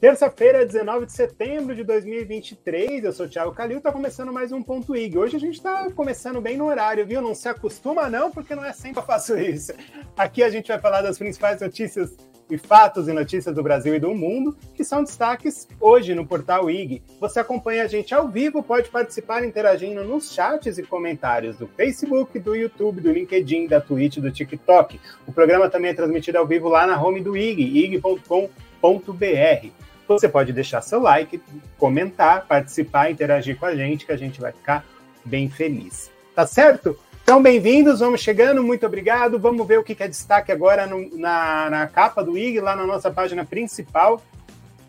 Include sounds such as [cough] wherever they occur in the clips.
Terça-feira, 19 de setembro de 2023, eu sou o Thiago Calil, tá começando mais um Ponto IG. Hoje a gente tá começando bem no horário, viu? Não se acostuma não, porque não é sempre que eu faço isso. Aqui a gente vai falar das principais notícias e fatos e notícias do Brasil e do mundo, que são destaques hoje no portal IG. Você acompanha a gente ao vivo, pode participar interagindo nos chats e comentários do Facebook, do YouTube, do LinkedIn, da Twitch, do TikTok. O programa também é transmitido ao vivo lá na home do IG, ig.com.br. Você pode deixar seu like, comentar, participar, interagir com a gente, que a gente vai ficar bem feliz. Tá certo? Então, bem-vindos, vamos chegando, muito obrigado. Vamos ver o que é destaque agora no, na, na capa do IG, lá na nossa página principal.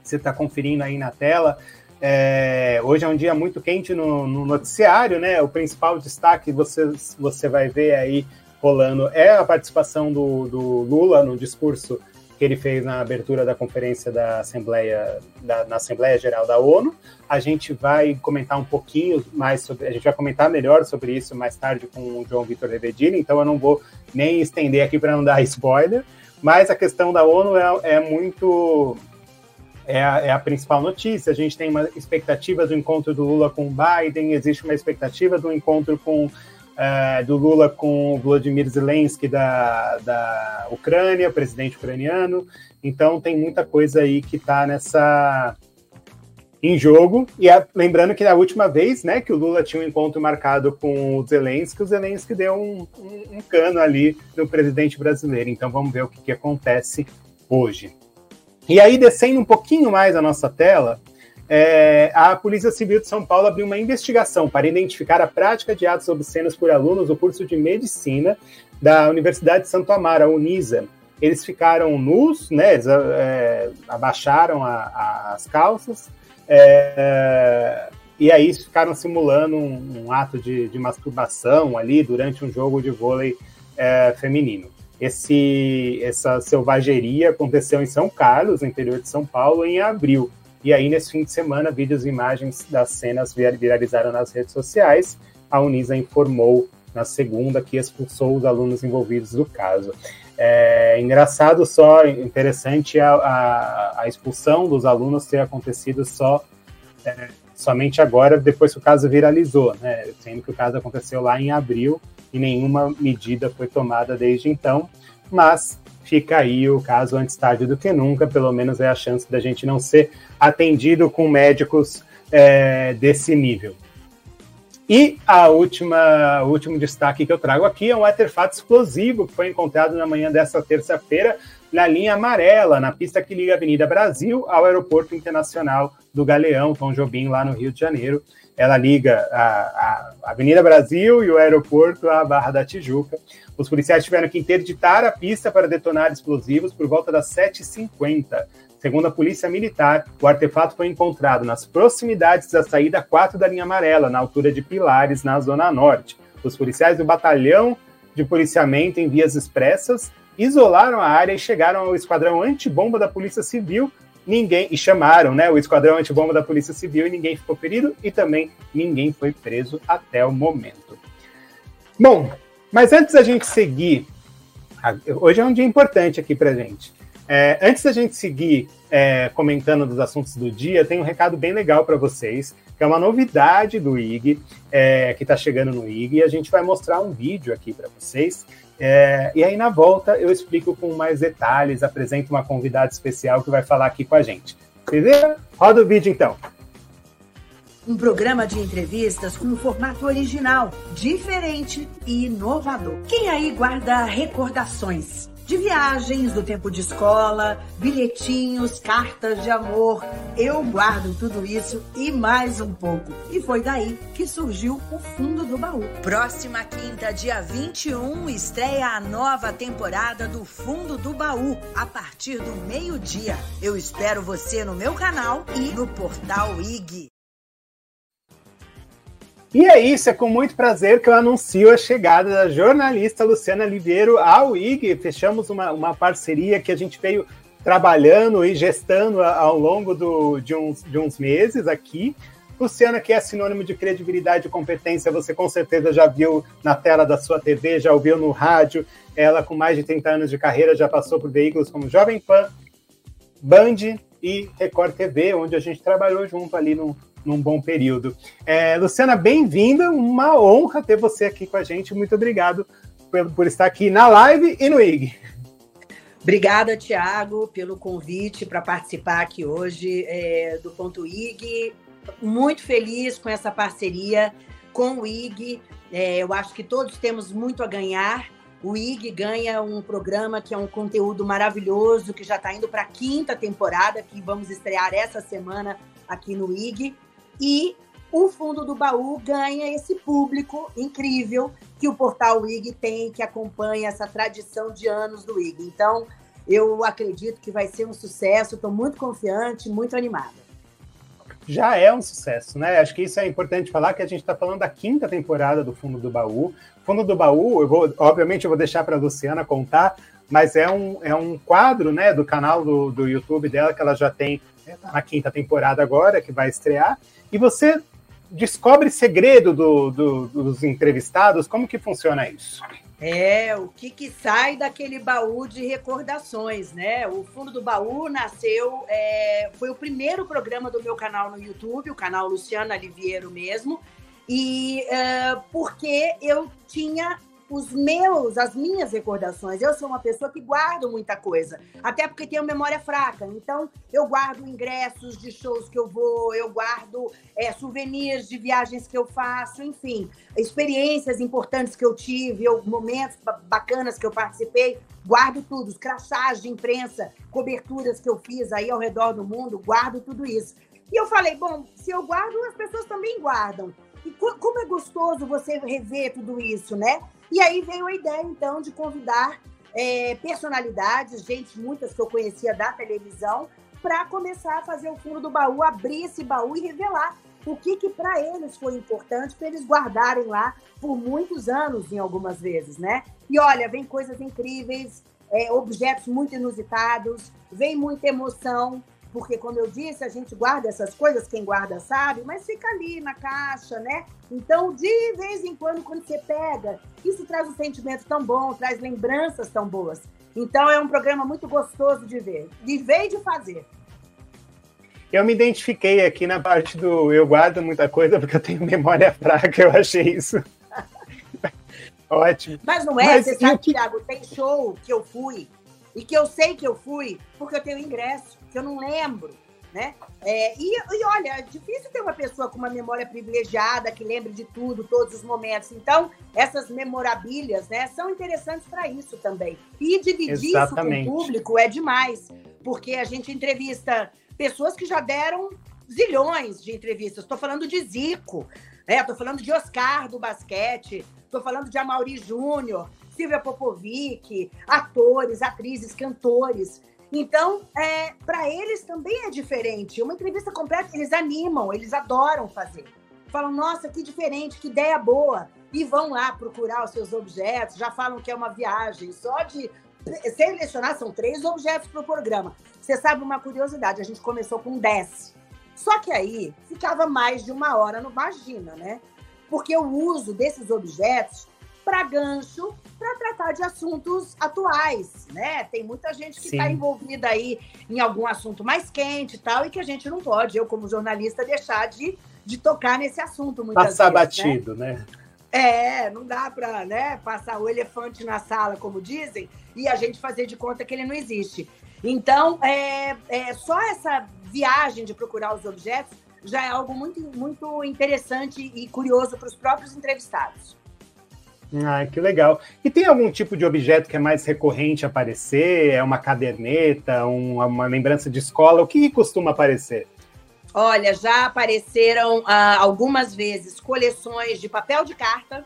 Você está conferindo aí na tela. É, hoje é um dia muito quente no, no, noticiário, né? O principal destaque você, você vai ver aí rolando é a participação do, do Lula no discurso que ele fez na abertura da conferência da Assembleia, da, na Assembleia Geral da ONU. A gente vai comentar um pouquinho mais sobre, a gente vai comentar melhor sobre isso mais tarde com o João Vitor Revedini, então eu não vou nem estender aqui para não dar [laughs] spoiler, mas a questão da ONU é, é muito é a, é a, principal notícia. A gente tem uma expectativa do encontro do Lula com o Biden, existe uma expectativa do encontro com é, do Lula com o Vladimir Zelensky da, da Ucrânia, presidente ucraniano. Então tem muita coisa aí que está nessa em jogo. E a, lembrando que na última vez, né, que o Lula tinha um encontro marcado com o Zelensky, o Zelensky deu um, um, um cano ali no presidente brasileiro. Então vamos ver o que, que acontece hoje. E aí, descendo um pouquinho mais a nossa tela, é, a Polícia Civil de São Paulo abriu uma investigação para identificar a prática de atos obscenos por alunos do curso de medicina da Universidade de Santo Amaro, a Unisa. Eles ficaram nus, né, eles, é, abaixaram a, a, as calças, é, e aí ficaram simulando um, um ato de, de, masturbação ali durante um jogo de vôlei é, feminino. Esse, essa selvageria aconteceu em São Carlos, no interior de São Paulo, em abril. E aí, nesse fim de semana, vídeos e imagens das cenas viralizaram nas redes sociais. A Unisa informou na segunda que expulsou os alunos envolvidos do caso. É engraçado só, interessante a, a, a expulsão dos alunos ter acontecido só é, somente agora, depois que o caso viralizou, né? Sendo que o caso aconteceu lá em abril e nenhuma medida foi tomada desde então. Mas fica aí o caso antes tarde do que nunca, pelo menos é a chance da gente não ser atendido com médicos é, desse nível. E a última, o último destaque que eu trago aqui é um artefato explosivo que foi encontrado na manhã desta terça-feira na linha amarela, na pista que liga a Avenida Brasil ao Aeroporto Internacional do Galeão, Tom Jobim, lá no Rio de Janeiro ela liga a, a Avenida Brasil e o aeroporto à Barra da Tijuca. Os policiais tiveram que interditar a pista para detonar explosivos por volta das 7h50. Segundo a Polícia Militar, o artefato foi encontrado nas proximidades da saída 4 da linha amarela, na altura de Pilares, na Zona Norte. Os policiais do Batalhão de Policiamento em Vias Expressas isolaram a área e chegaram ao esquadrão antibomba da Polícia Civil ninguém e chamaram, né, o esquadrão antibomba da Polícia Civil e ninguém ficou ferido e também ninguém foi preso até o momento. Bom, mas antes da gente seguir, hoje é um dia importante aqui para gente. É, antes da gente seguir é, comentando dos assuntos do dia, tem um recado bem legal para vocês, que é uma novidade do IG, é, que está chegando no IG, e a gente vai mostrar um vídeo aqui para vocês é, e aí, na volta, eu explico com mais detalhes, apresento uma convidada especial que vai falar aqui com a gente. Beleza? Roda o vídeo então. Um programa de entrevistas com um formato original, diferente e inovador. Quem aí guarda recordações? De viagens, do tempo de escola, bilhetinhos, cartas de amor. Eu guardo tudo isso e mais um pouco. E foi daí que surgiu o Fundo do Baú. Próxima quinta, dia 21, estreia a nova temporada do Fundo do Baú, a partir do meio-dia. Eu espero você no meu canal e no portal IG. E é isso, é com muito prazer que eu anuncio a chegada da jornalista Luciana Liveiro ao IG. Fechamos uma, uma parceria que a gente veio trabalhando e gestando ao longo do, de, uns, de uns meses aqui. Luciana, que é sinônimo de credibilidade e competência, você com certeza já viu na tela da sua TV, já ouviu no rádio. Ela, com mais de 30 anos de carreira, já passou por veículos como Jovem Pan, Band, e Record TV, onde a gente trabalhou junto ali num, num bom período. É, Luciana, bem-vinda, uma honra ter você aqui com a gente. Muito obrigado por, por estar aqui na live e no IG. Obrigada, Tiago, pelo convite para participar aqui hoje é, do Ponto IG. Muito feliz com essa parceria com o IG. É, eu acho que todos temos muito a ganhar. O IG ganha um programa que é um conteúdo maravilhoso, que já está indo para a quinta temporada, que vamos estrear essa semana aqui no IG. E o fundo do baú ganha esse público incrível que o portal IG tem, que acompanha essa tradição de anos do IG. Então, eu acredito que vai ser um sucesso, estou muito confiante, muito animada. Já é um sucesso, né? Acho que isso é importante falar, que a gente está falando da quinta temporada do Fundo do Baú. Fundo do Baú, eu vou, obviamente eu vou deixar para a Luciana contar, mas é um, é um quadro né, do canal do, do YouTube dela que ela já tem na quinta temporada agora, que vai estrear. E você descobre segredo do, do, dos entrevistados? Como que funciona isso? É, o que, que sai daquele baú de recordações, né? O Fundo do Baú nasceu, é, foi o primeiro programa do meu canal no YouTube, o canal Luciana Liviero mesmo, e é, porque eu tinha os meus, as minhas recordações. Eu sou uma pessoa que guardo muita coisa, até porque tenho memória fraca. Então, eu guardo ingressos de shows que eu vou, eu guardo é, souvenirs de viagens que eu faço, enfim, experiências importantes que eu tive, eu, momentos bacanas que eu participei, guardo tudo, os crachás de imprensa, coberturas que eu fiz aí ao redor do mundo, guardo tudo isso. E eu falei, bom, se eu guardo, as pessoas também guardam. E como é gostoso você rever tudo isso, né? E aí veio a ideia, então, de convidar é, personalidades, gente, muitas que eu conhecia da televisão, para começar a fazer o fundo do baú, abrir esse baú e revelar o que, que para eles foi importante para eles guardarem lá por muitos anos, em algumas vezes, né? E olha, vem coisas incríveis, é, objetos muito inusitados, vem muita emoção, porque, como eu disse, a gente guarda essas coisas, quem guarda sabe, mas fica ali na caixa, né? Então, de vez em quando, quando você pega, isso traz um sentimento tão bom, traz lembranças tão boas. Então, é um programa muito gostoso de ver, de ver e de fazer. Eu me identifiquei aqui na parte do eu guardo muita coisa porque eu tenho memória fraca, eu achei isso. [laughs] Ótimo. Mas não é, Mas, você sabe, que... Thiago, tem show que eu fui e que eu sei que eu fui porque eu tenho ingresso que eu não lembro, né? É, e, e, olha, é difícil ter uma pessoa com uma memória privilegiada que lembre de tudo, todos os momentos. Então, essas memorabilhas, né, são interessantes para isso também. E dividir Exatamente. isso com o público é demais, porque a gente entrevista pessoas que já deram zilhões de entrevistas. Estou falando de Zico, estou né? falando de Oscar do basquete, estou falando de Amaury Júnior, Silvia Popovic, atores, atrizes, cantores. Então, é, para eles também é diferente. Uma entrevista completa, eles animam, eles adoram fazer. Falam, nossa, que diferente, que ideia boa. E vão lá procurar os seus objetos, já falam que é uma viagem. Só de selecionar, são três objetos para o programa. Você sabe uma curiosidade, a gente começou com 10. Só que aí ficava mais de uma hora, não imagina, né? Porque o uso desses objetos para gancho para tratar de assuntos atuais, né? Tem muita gente que está envolvida aí em algum assunto mais quente e tal, e que a gente não pode, eu como jornalista, deixar de, de tocar nesse assunto muitas Passar vezes, né? batido, né? né? É, não dá para né, passar o elefante na sala, como dizem, e a gente fazer de conta que ele não existe. Então, é, é só essa viagem de procurar os objetos já é algo muito, muito interessante e curioso para os próprios entrevistados. Ah, que legal. E tem algum tipo de objeto que é mais recorrente aparecer? É uma caderneta, um, uma lembrança de escola? O que costuma aparecer? Olha, já apareceram ah, algumas vezes coleções de papel de carta.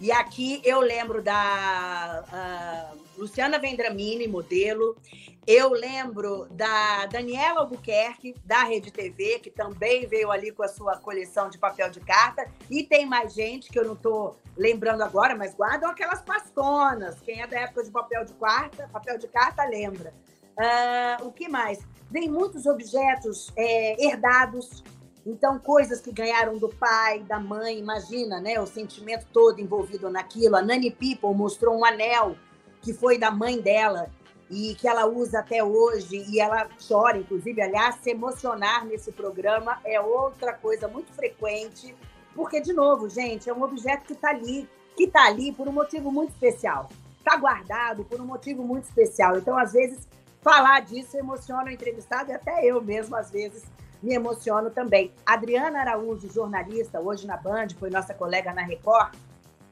E aqui eu lembro da ah, Luciana Vendramini, modelo. Eu lembro da Daniela Albuquerque, da Rede TV, que também veio ali com a sua coleção de papel de carta. E tem mais gente que eu não estou lembrando agora, mas guardam aquelas pastonas. Quem é da época de papel de carta, papel de carta lembra. Uh, o que mais? Vem muitos objetos é, herdados. Então, coisas que ganharam do pai, da mãe, imagina, né? O sentimento todo envolvido naquilo. A Nani People mostrou um anel que foi da mãe dela e que ela usa até hoje e ela chora, inclusive, aliás, se emocionar nesse programa é outra coisa muito frequente, porque, de novo, gente, é um objeto que está ali, que está ali por um motivo muito especial. Está guardado por um motivo muito especial. Então, às vezes, falar disso emociona o entrevistado e até eu mesmo, às vezes, me emociono também. Adriana Araújo, jornalista, hoje na Band, foi nossa colega na Record,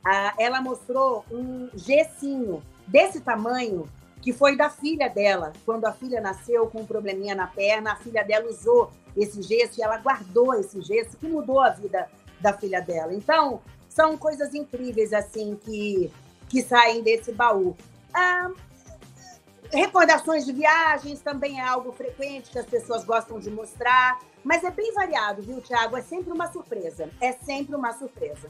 ah, ela mostrou um gessinho desse tamanho que foi da filha dela. Quando a filha nasceu com um probleminha na perna, a filha dela usou esse gesso e ela guardou esse gesso que mudou a vida da filha dela. Então, são coisas incríveis assim que, que saem desse baú. Ah, recordações de viagens também é algo frequente que as pessoas gostam de mostrar, mas é bem variado, viu, Tiago? É sempre uma surpresa. É sempre uma surpresa.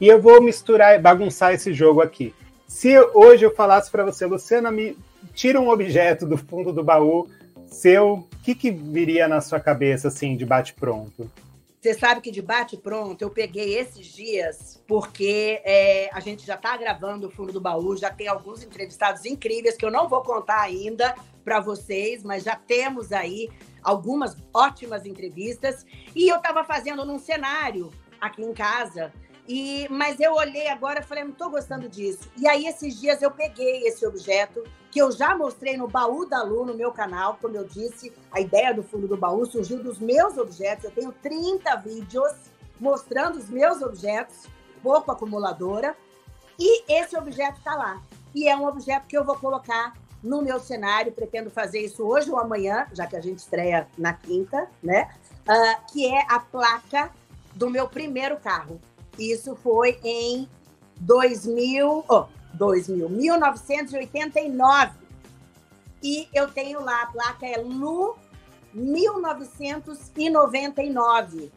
E eu vou misturar, bagunçar esse jogo aqui. Se hoje eu falasse para você, Luciana, me tira um objeto do fundo do baú seu, o que, que viria na sua cabeça, assim, de bate-pronto? Você sabe que de bate-pronto eu peguei esses dias, porque é, a gente já está gravando o fundo do baú, já tem alguns entrevistados incríveis que eu não vou contar ainda para vocês, mas já temos aí algumas ótimas entrevistas. E eu estava fazendo num cenário aqui em casa e, mas eu olhei agora e falei, não estou gostando disso. E aí, esses dias, eu peguei esse objeto, que eu já mostrei no baú da Lu, no meu canal. Como eu disse, a ideia do fundo do baú surgiu dos meus objetos. Eu tenho 30 vídeos mostrando os meus objetos, pouco acumuladora. E esse objeto está lá. E é um objeto que eu vou colocar no meu cenário. Pretendo fazer isso hoje ou amanhã, já que a gente estreia na quinta, né? Uh, que é a placa do meu primeiro carro. Isso foi em 2000, oh, 2000, 1989. E eu tenho lá, a placa é Lu 1999.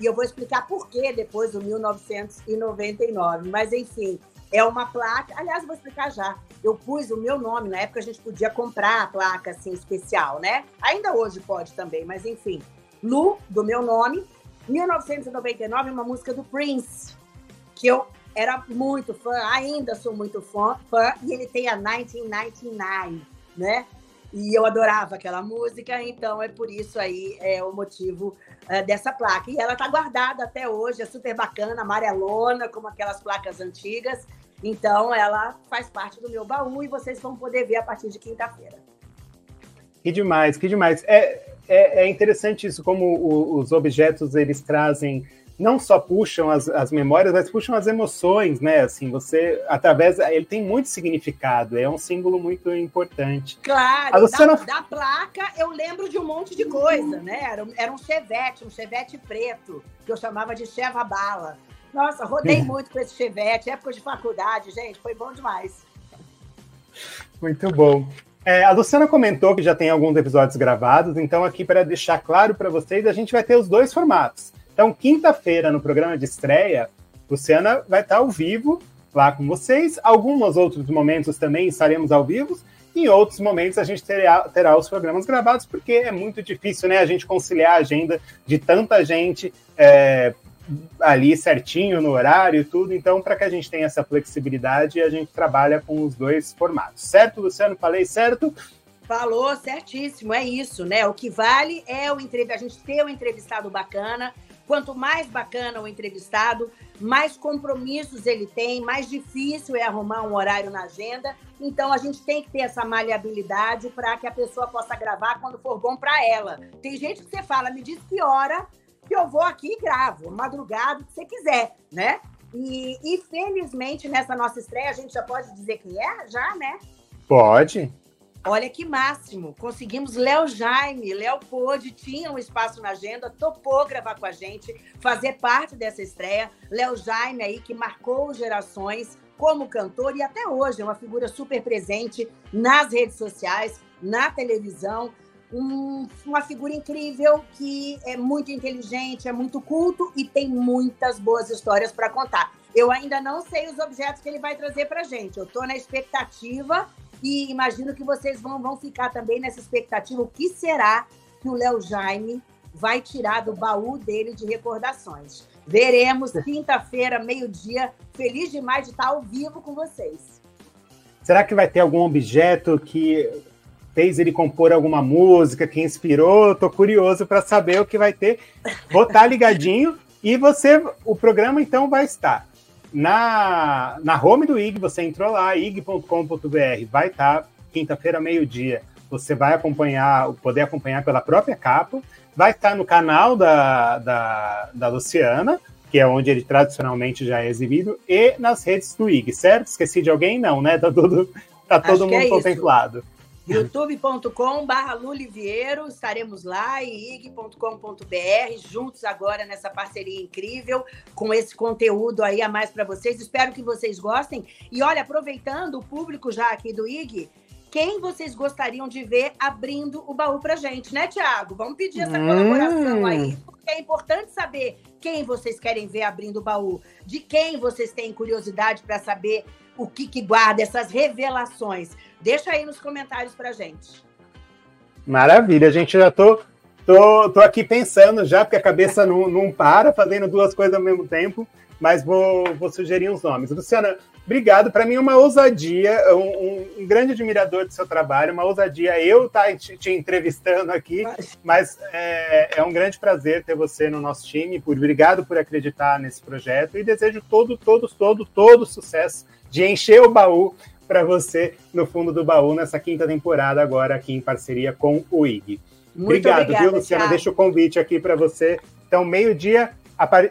E eu vou explicar por que depois do 1999. Mas, enfim, é uma placa. Aliás, vou explicar já. Eu pus o meu nome. Na época, a gente podia comprar a placa assim, especial, né? Ainda hoje pode também, mas enfim. Lu, do meu nome, 1999, uma música do Prince, que eu era muito fã, ainda sou muito fã, fã e ele tem a 1999, né? E eu adorava aquela música, então é por isso aí é o motivo é, dessa placa. E ela tá guardada até hoje, é super bacana, amarelona, como aquelas placas antigas. Então ela faz parte do meu baú e vocês vão poder ver a partir de quinta-feira. Que demais, que demais. É, é, é interessante isso, como o, os objetos eles trazem não só puxam as, as memórias, mas puxam as emoções, né? Assim, você, através, ele tem muito significado, é um símbolo muito importante. Claro, Luciana... da, da, placa eu lembro de um monte de coisa, né? Era, era um chevette, um chevette preto, que eu chamava de cheva bala. Nossa, rodei muito com esse chevette, época de faculdade, gente, foi bom demais. Muito bom. É, a Luciana comentou que já tem alguns episódios gravados, então aqui para deixar claro para vocês, a gente vai ter os dois formatos. Então, quinta-feira, no programa de estreia, Luciana vai estar ao vivo lá com vocês. Alguns outros momentos também estaremos ao vivo. Em outros momentos a gente terá, terá os programas gravados, porque é muito difícil né, a gente conciliar a agenda de tanta gente é, ali certinho no horário e tudo. Então, para que a gente tenha essa flexibilidade, a gente trabalha com os dois formatos. Certo, Luciano? Falei certo? Falou certíssimo, é isso, né? O que vale é o a gente ter um entrevistado bacana. Quanto mais bacana o entrevistado, mais compromissos ele tem, mais difícil é arrumar um horário na agenda. Então a gente tem que ter essa maleabilidade para que a pessoa possa gravar quando for bom para ela. Tem gente que você fala, me diz que hora que eu vou aqui e gravo, madrugada, que você quiser, né? E, e felizmente nessa nossa estreia a gente já pode dizer quem é, já, né? Pode. Olha que máximo. Conseguimos Léo Jaime. Léo pôde, tinha um espaço na agenda, topou gravar com a gente, fazer parte dessa estreia. Léo Jaime aí que marcou gerações como cantor e até hoje é uma figura super presente nas redes sociais, na televisão um, uma figura incrível que é muito inteligente, é muito culto e tem muitas boas histórias para contar. Eu ainda não sei os objetos que ele vai trazer para gente. Eu estou na expectativa e imagino que vocês vão, vão ficar também nessa expectativa. O que será que o Léo Jaime vai tirar do baú dele de recordações? Veremos quinta-feira, meio-dia. Feliz demais de estar ao vivo com vocês. Será que vai ter algum objeto que fez ele compor alguma música, que inspirou? Estou curioso para saber o que vai ter. Vou estar tá ligadinho e você, o programa então vai estar na, na home do IG, você entrou lá, ig.com.br, vai estar tá, quinta-feira, meio-dia. Você vai acompanhar, poder acompanhar pela própria capa. Vai estar tá no canal da, da, da Luciana, que é onde ele tradicionalmente já é exibido, e nas redes do IG, certo? Esqueci de alguém? Não, né? Tá, tudo, tá todo mundo é contemplado. Isso youtube.com.br Luliviero, estaremos lá e ig.com.br, juntos agora nessa parceria incrível, com esse conteúdo aí a mais para vocês. Espero que vocês gostem. E olha, aproveitando o público já aqui do IG, quem vocês gostariam de ver abrindo o baú pra gente, né, Tiago? Vamos pedir essa hum. colaboração aí, porque é importante saber quem vocês querem ver abrindo o baú, de quem vocês têm curiosidade para saber o que, que guarda, essas revelações. Deixa aí nos comentários pra gente. Maravilha, gente. Já tô, tô, tô aqui pensando já, porque a cabeça não, não para, fazendo duas coisas ao mesmo tempo, mas vou, vou sugerir uns nomes. Luciana, obrigado. Para mim é uma ousadia, um, um, grande admirador do seu trabalho, uma ousadia eu estar tá te, te entrevistando aqui, mas é, é, um grande prazer ter você no nosso time. Por, obrigado por acreditar nesse projeto e desejo todo, todo, todo, todo sucesso de encher o baú para você no fundo do baú nessa quinta temporada, agora aqui em parceria com o IG. Muito Obrigado, obrigada, viu, Luciana? Deixa o convite aqui para você. Então, meio-dia,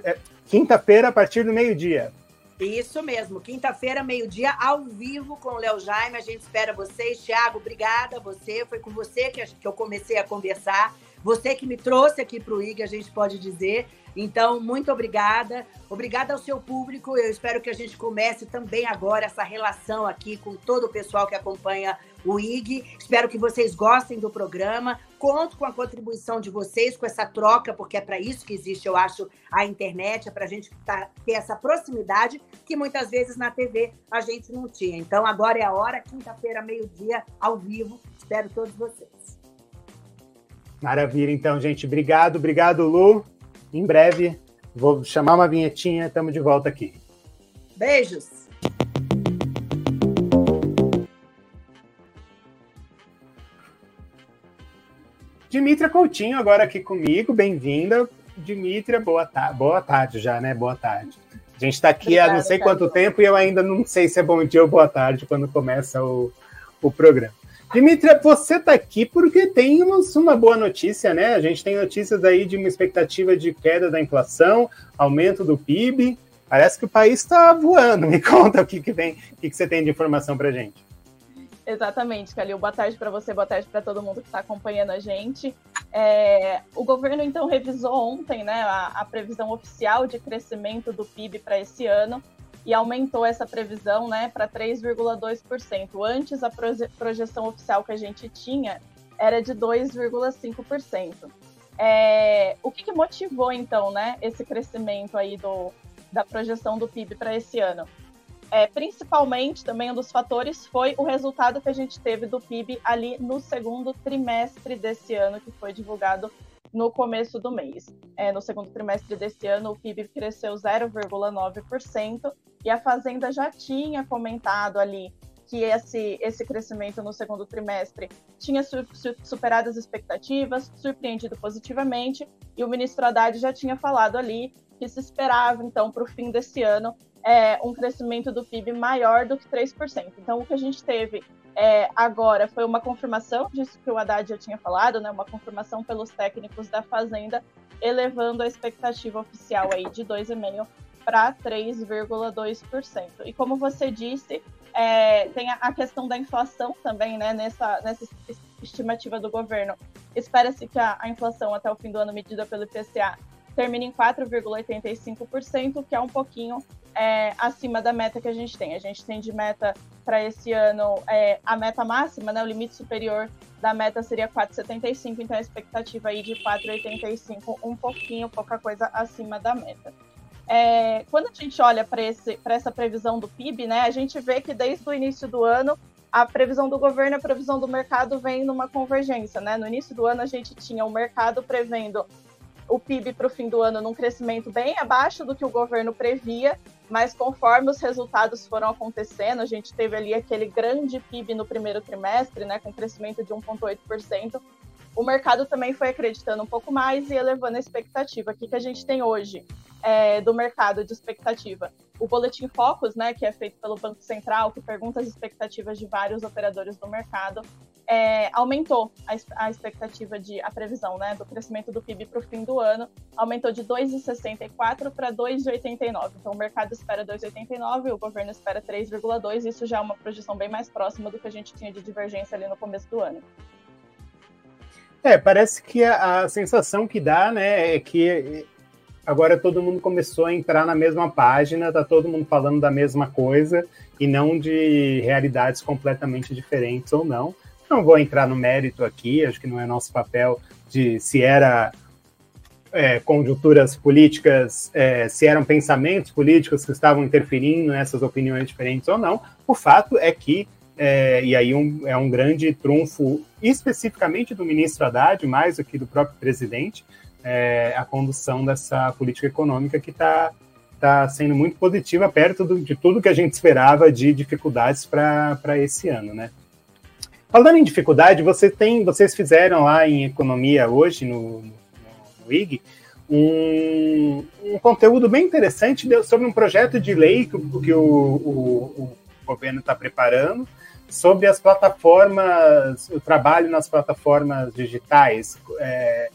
é, quinta-feira, a partir do meio-dia. Isso mesmo, quinta-feira, meio-dia, ao vivo com o Léo Jaime. A gente espera vocês. Tiago, obrigada. Você, foi com você que eu comecei a conversar. Você que me trouxe aqui para o IG, a gente pode dizer. Então, muito obrigada. Obrigada ao seu público. Eu espero que a gente comece também agora essa relação aqui com todo o pessoal que acompanha o IG. Espero que vocês gostem do programa. Conto com a contribuição de vocês, com essa troca, porque é para isso que existe, eu acho, a internet, é para a gente tá, ter essa proximidade que muitas vezes na TV a gente não tinha. Então, agora é a hora, quinta-feira, meio-dia, ao vivo. Espero todos vocês. Maravilha, então, gente. Obrigado, obrigado, Lu em breve. Vou chamar uma vinhetinha, estamos de volta aqui. Beijos! Dimitra Coutinho agora aqui comigo, bem-vinda. Dimitra, boa, ta boa tarde já, né? Boa tarde. A gente está aqui Obrigada, há não sei quanto tempo e eu ainda não sei se é bom dia ou boa tarde quando começa o, o programa. Dimitria, você está aqui porque temos uma boa notícia, né? A gente tem notícias aí de uma expectativa de queda da inflação, aumento do PIB. Parece que o país está voando. [laughs] Me conta o que, que vem, o que, que você tem de informação para gente. Exatamente, Calil. Boa tarde para você, boa tarde para todo mundo que está acompanhando a gente. É, o governo, então, revisou ontem né, a, a previsão oficial de crescimento do PIB para esse ano e aumentou essa previsão né, para 3,2%. Antes, a projeção oficial que a gente tinha era de 2,5%. É, o que, que, motivou, então, né, esse crescimento aí do, da projeção do PIB para esse ano? É, principalmente, também um dos fatores foi o resultado que a gente teve do PIB ali no segundo trimestre desse ano, que foi divulgado no começo do mês. É, no segundo trimestre desse ano, o PIB cresceu 0,9% e a Fazenda já tinha comentado ali que esse, esse crescimento no segundo trimestre tinha su superado as expectativas, surpreendido positivamente, e o ministro Haddad já tinha falado ali que se esperava, então, para o fim desse ano, é, um crescimento do PIB maior do que 3%. Então, o que a gente teve é, agora foi uma confirmação disso que o Haddad já tinha falado, né, uma confirmação pelos técnicos da Fazenda, elevando a expectativa oficial aí de 2,5% para 3,2%. E como você disse, é, tem a questão da inflação também, né, nessa, nessa estimativa do governo. Espera-se que a, a inflação até o fim do ano medida pelo IPCA termine em 4,85%, que é um pouquinho é, acima da meta que a gente tem. A gente tem de meta para esse ano é, a meta máxima, né, o limite superior da meta seria 4,75, então a expectativa aí de 4,85, um pouquinho, pouca coisa acima da meta. É, quando a gente olha para essa previsão do PIB, né, a gente vê que desde o início do ano a previsão do governo e a previsão do mercado vem numa convergência. Né? No início do ano a gente tinha o mercado prevendo o PIB para o fim do ano num crescimento bem abaixo do que o governo previa, mas conforme os resultados foram acontecendo, a gente teve ali aquele grande PIB no primeiro trimestre, né, com crescimento de 1,8%, o mercado também foi acreditando um pouco mais e elevando a expectativa. O que, que a gente tem hoje é, do mercado de expectativa? O Boletim Focus, né, que é feito pelo Banco Central, que pergunta as expectativas de vários operadores do mercado, é, aumentou a, a, expectativa de a previsão né, do crescimento do PIB para o fim do ano, aumentou de 2,64 para 2,89. Então o mercado espera 2,89, o governo espera 3,2. Isso já é uma projeção bem mais próxima do que a gente tinha de divergência ali no começo do ano. É, parece que a, a, sensação que dá, né, é que agora todo mundo começou a entrar na mesma página, tá todo mundo falando da mesma coisa e não de realidades completamente diferentes ou não. Não vou entrar no mérito aqui, acho que não é nosso papel de se era é, conjunturas políticas, é, se eram pensamentos políticos que estavam interferindo nessas opiniões diferentes ou não. O fato é que é, e aí um, é um grande trunfo, especificamente do ministro Haddad, mais do que do próprio presidente, é, a condução dessa política econômica que está tá sendo muito positiva, perto do, de tudo que a gente esperava de dificuldades para esse ano, né? Falando em dificuldade, você tem, vocês fizeram lá em economia hoje no, no, no IG um, um, conteúdo bem interessante sobre um projeto de lei que, que o, o, o governo está preparando sobre as plataformas, o trabalho nas plataformas digitais, é,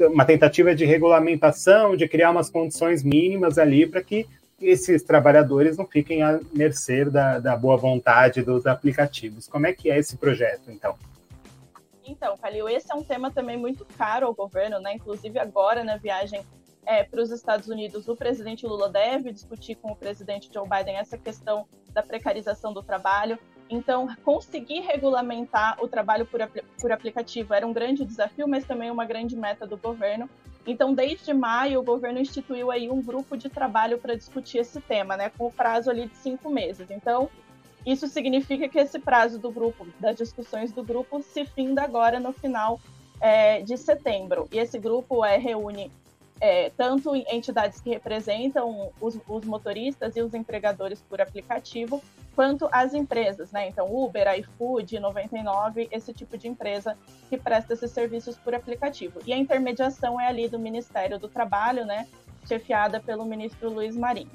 uma tentativa de regulamentação, de criar umas condições mínimas ali para que esses trabalhadores não fiquem à mercê da, da boa vontade dos aplicativos. Como é que é esse projeto, então? Então, Calil, esse é um tema também muito caro ao governo, né? Inclusive agora na viagem é, para os Estados Unidos, o presidente Lula deve discutir com o presidente Joe Biden essa questão da precarização do trabalho. Então, conseguir regulamentar o trabalho por, por aplicativo era um grande desafio, mas também uma grande meta do governo. Então, desde maio, o governo instituiu aí um grupo de trabalho para discutir esse tema, né, com o prazo ali de cinco meses. Então, isso significa que esse prazo do grupo, das discussões do grupo, se finda agora no final é, de setembro. E esse grupo é, reúne é, tanto entidades que representam os, os, motoristas e os empregadores por aplicativo, quanto as empresas, né? Então, Uber, iFood, 99, esse tipo de empresa que presta esses serviços por aplicativo. E a intermediação é ali do Ministério do Trabalho, né? Chefiada pelo ministro Luiz Marinho.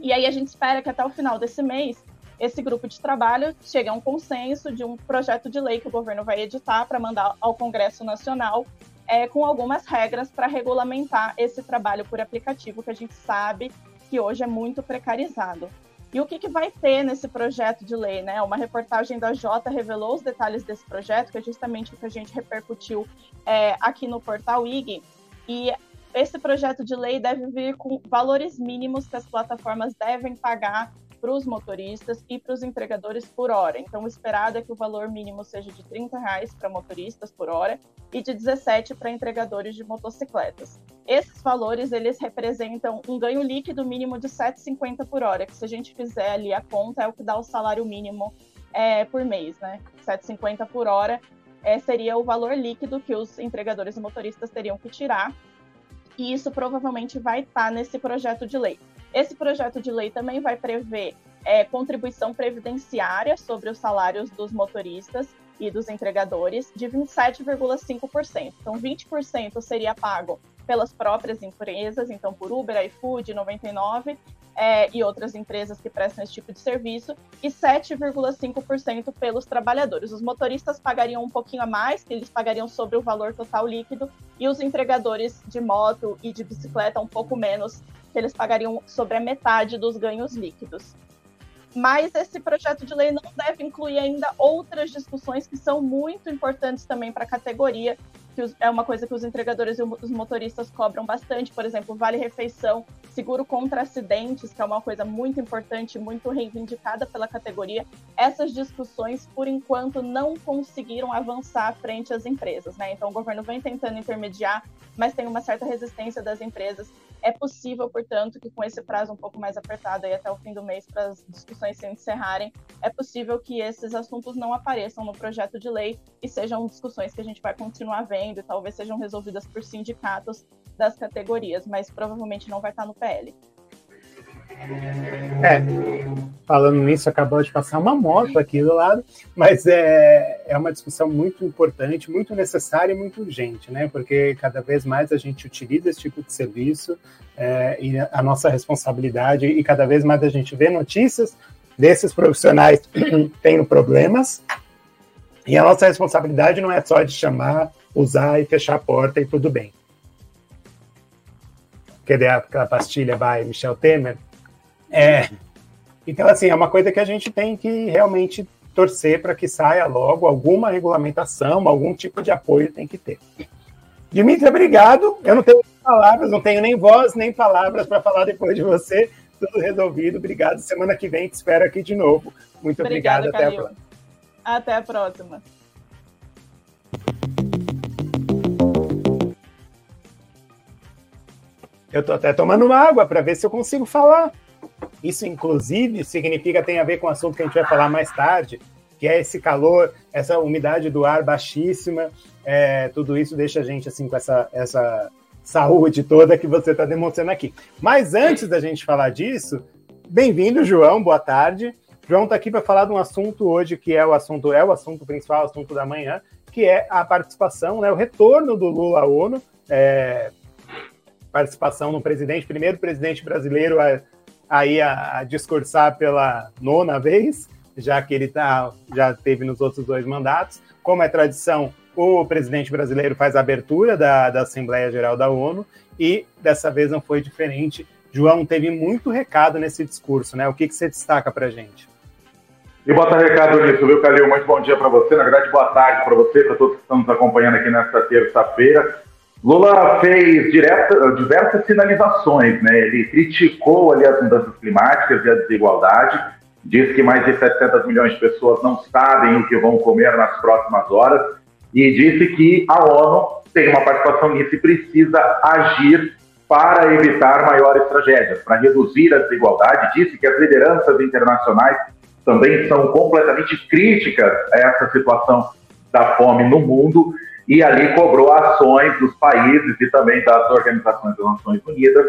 E aí a gente espera que até o final desse mês esse grupo de trabalho chegue a um consenso de um projeto de lei que o governo vai editar para mandar ao Congresso Nacional é, com algumas regras para regulamentar esse trabalho por aplicativo, que a gente sabe que hoje é muito precarizado. E o que, que vai ter nesse projeto de lei? Né? Uma reportagem da Jota revelou os detalhes desse projeto, que é justamente o que a gente repercutiu é, aqui no portal IG. E esse projeto de lei deve vir com valores mínimos que as plataformas devem pagar para os motoristas e para os entregadores por hora. Então, o esperado é que o valor mínimo seja de R$ reais para motoristas por hora e de 17 para entregadores de motocicletas. Esses valores eles representam um ganho líquido mínimo de 7,50 por hora, que se a gente fizer ali a conta é o que dá o salário mínimo é, por mês, né? 7,50 por hora é, seria o valor líquido que os entregadores e motoristas teriam que tirar. E isso provavelmente vai estar nesse projeto de lei. Esse projeto de lei também vai prever é, contribuição previdenciária sobre os salários dos motoristas e dos entregadores de 27,5%. Então, 20% seria pago pelas próprias empresas, então por Uber, iFood, 99 é, e outras empresas que prestam esse tipo de serviço, e 7,5% pelos trabalhadores. Os motoristas pagariam um pouquinho a mais, que eles pagariam sobre o valor total líquido, e os entregadores de moto e de bicicleta um pouco menos, que eles pagariam sobre a metade dos ganhos líquidos. Mas esse projeto de lei não deve incluir ainda outras discussões que são muito importantes também para a categoria, que é uma coisa que os entregadores e os motoristas cobram bastante, por exemplo, vale refeição, seguro contra acidentes, que é uma coisa muito importante, muito reivindicada pela categoria. Essas discussões, por enquanto, não conseguiram avançar frente às empresas, né? Então o governo vem tentando intermediar, mas tem uma certa resistência das empresas. É possível, portanto, que com esse prazo um pouco mais apertado aí até o fim do mês para as discussões se encerrarem, é possível que esses assuntos não apareçam no projeto de lei e sejam discussões que a gente vai continuar vendo e talvez sejam resolvidas por sindicatos das categorias, mas provavelmente não vai estar no PL. É, falando nisso, acabou de passar uma moto aqui do lado, mas é, é uma discussão muito importante, muito necessária e muito urgente, né? Porque cada vez mais a gente utiliza esse tipo de serviço é, e a nossa responsabilidade, e cada vez mais a gente vê notícias desses profissionais [clears throat] tendo problemas, e a nossa responsabilidade não é só de chamar, usar e fechar a porta e tudo bem. Cadê aquela pastilha vai, Michel Temer? É. Então, assim, é uma coisa que a gente tem que realmente torcer para que saia logo alguma regulamentação, algum tipo de apoio tem que ter. Dimitri, obrigado. Eu não tenho palavras, não tenho nem voz, nem palavras para falar depois de você. Tudo resolvido. Obrigado. Semana que vem te espero aqui de novo. Muito Obrigada, obrigado. Até a próxima. Até a próxima. Eu estou até tomando uma água para ver se eu consigo falar. Isso, inclusive, significa tem a ver com o assunto que a gente vai falar mais tarde, que é esse calor, essa umidade do ar baixíssima. É, tudo isso deixa a gente assim com essa, essa saúde toda que você está demonstrando aqui. Mas antes da gente falar disso, bem-vindo, João. Boa tarde. João está aqui para falar de um assunto hoje que é o assunto é o assunto principal, o assunto da manhã, que é a participação, né, o retorno do Lula à ONU. É, participação no presidente, primeiro presidente brasileiro a, aí a, a, discursar pela nona vez, já que ele tá, já teve nos outros dois mandatos. Como é tradição, o presidente brasileiro faz a abertura da, da Assembleia Geral da ONU e dessa vez não foi diferente. João teve muito recado nesse discurso, né? O que, que você destaca para gente? E bota recado nisso, viu, Calil? Muito bom dia para você. Na verdade, boa tarde para você, para todos que estão nos acompanhando aqui nesta terça-feira. Lula fez direta, diversas sinalizações, né? Ele criticou ali as mudanças climáticas e a desigualdade, disse que mais de 700 milhões de pessoas não sabem o que vão comer nas próximas horas e disse que a ONU tem uma participação nisso e precisa agir para evitar maiores tragédias, para reduzir a desigualdade. Disse que as lideranças internacionais também são completamente críticas a essa situação da fome no mundo e ali cobrou ações dos países e também das organizações das Nações Unidas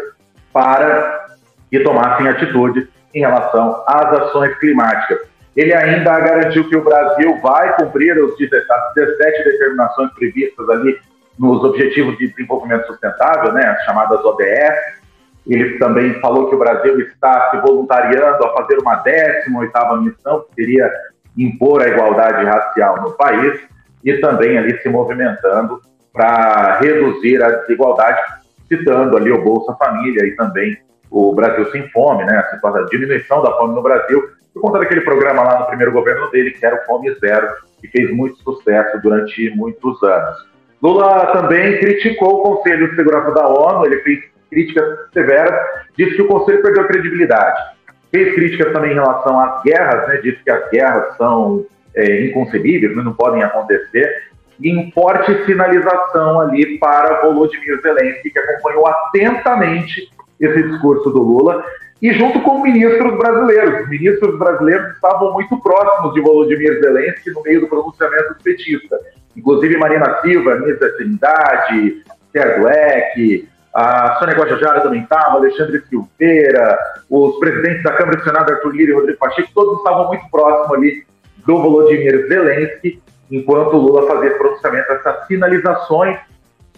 para que tomassem atitudes em relação às ações climáticas. Ele ainda garantiu que o Brasil vai cumprir os 17 determinações previstas ali nos Objetivos de Desenvolvimento Sustentável, né, as chamadas ODS. Ele também falou que o Brasil está se voluntariando a fazer uma 18ª missão, que seria impor a igualdade racial no país e também ali se movimentando para reduzir a desigualdade, citando ali o Bolsa Família e também o Brasil Sem Fome, né, a diminuição da fome no Brasil, por conta daquele programa lá no primeiro governo dele, que era o Fome Zero, que fez muito sucesso durante muitos anos. Lula também criticou o Conselho de Segurança da ONU, ele fez críticas severas, disse que o Conselho perdeu credibilidade. Fez críticas também em relação às guerras, né, disse que as guerras são é, inconcebíveis, não podem acontecer, e em forte sinalização ali para Volodymyr Zelensky, que acompanhou atentamente esse discurso do Lula, e junto com ministros brasileiros. Os ministros brasileiros estavam muito próximos de Volodymyr Zelensky no meio do pronunciamento petista. Inclusive Marina Silva, ministra da Trindade, Sérgio Eck, a Sônia Guajajara também estava, Alexandre Silveira, os presidentes da Câmara do Senado, Arthur Lira e Rodrigo Pacheco, todos estavam muito próximos ali do Volodymyr Zelensky, enquanto Lula fazia pronunciamento, essas sinalizações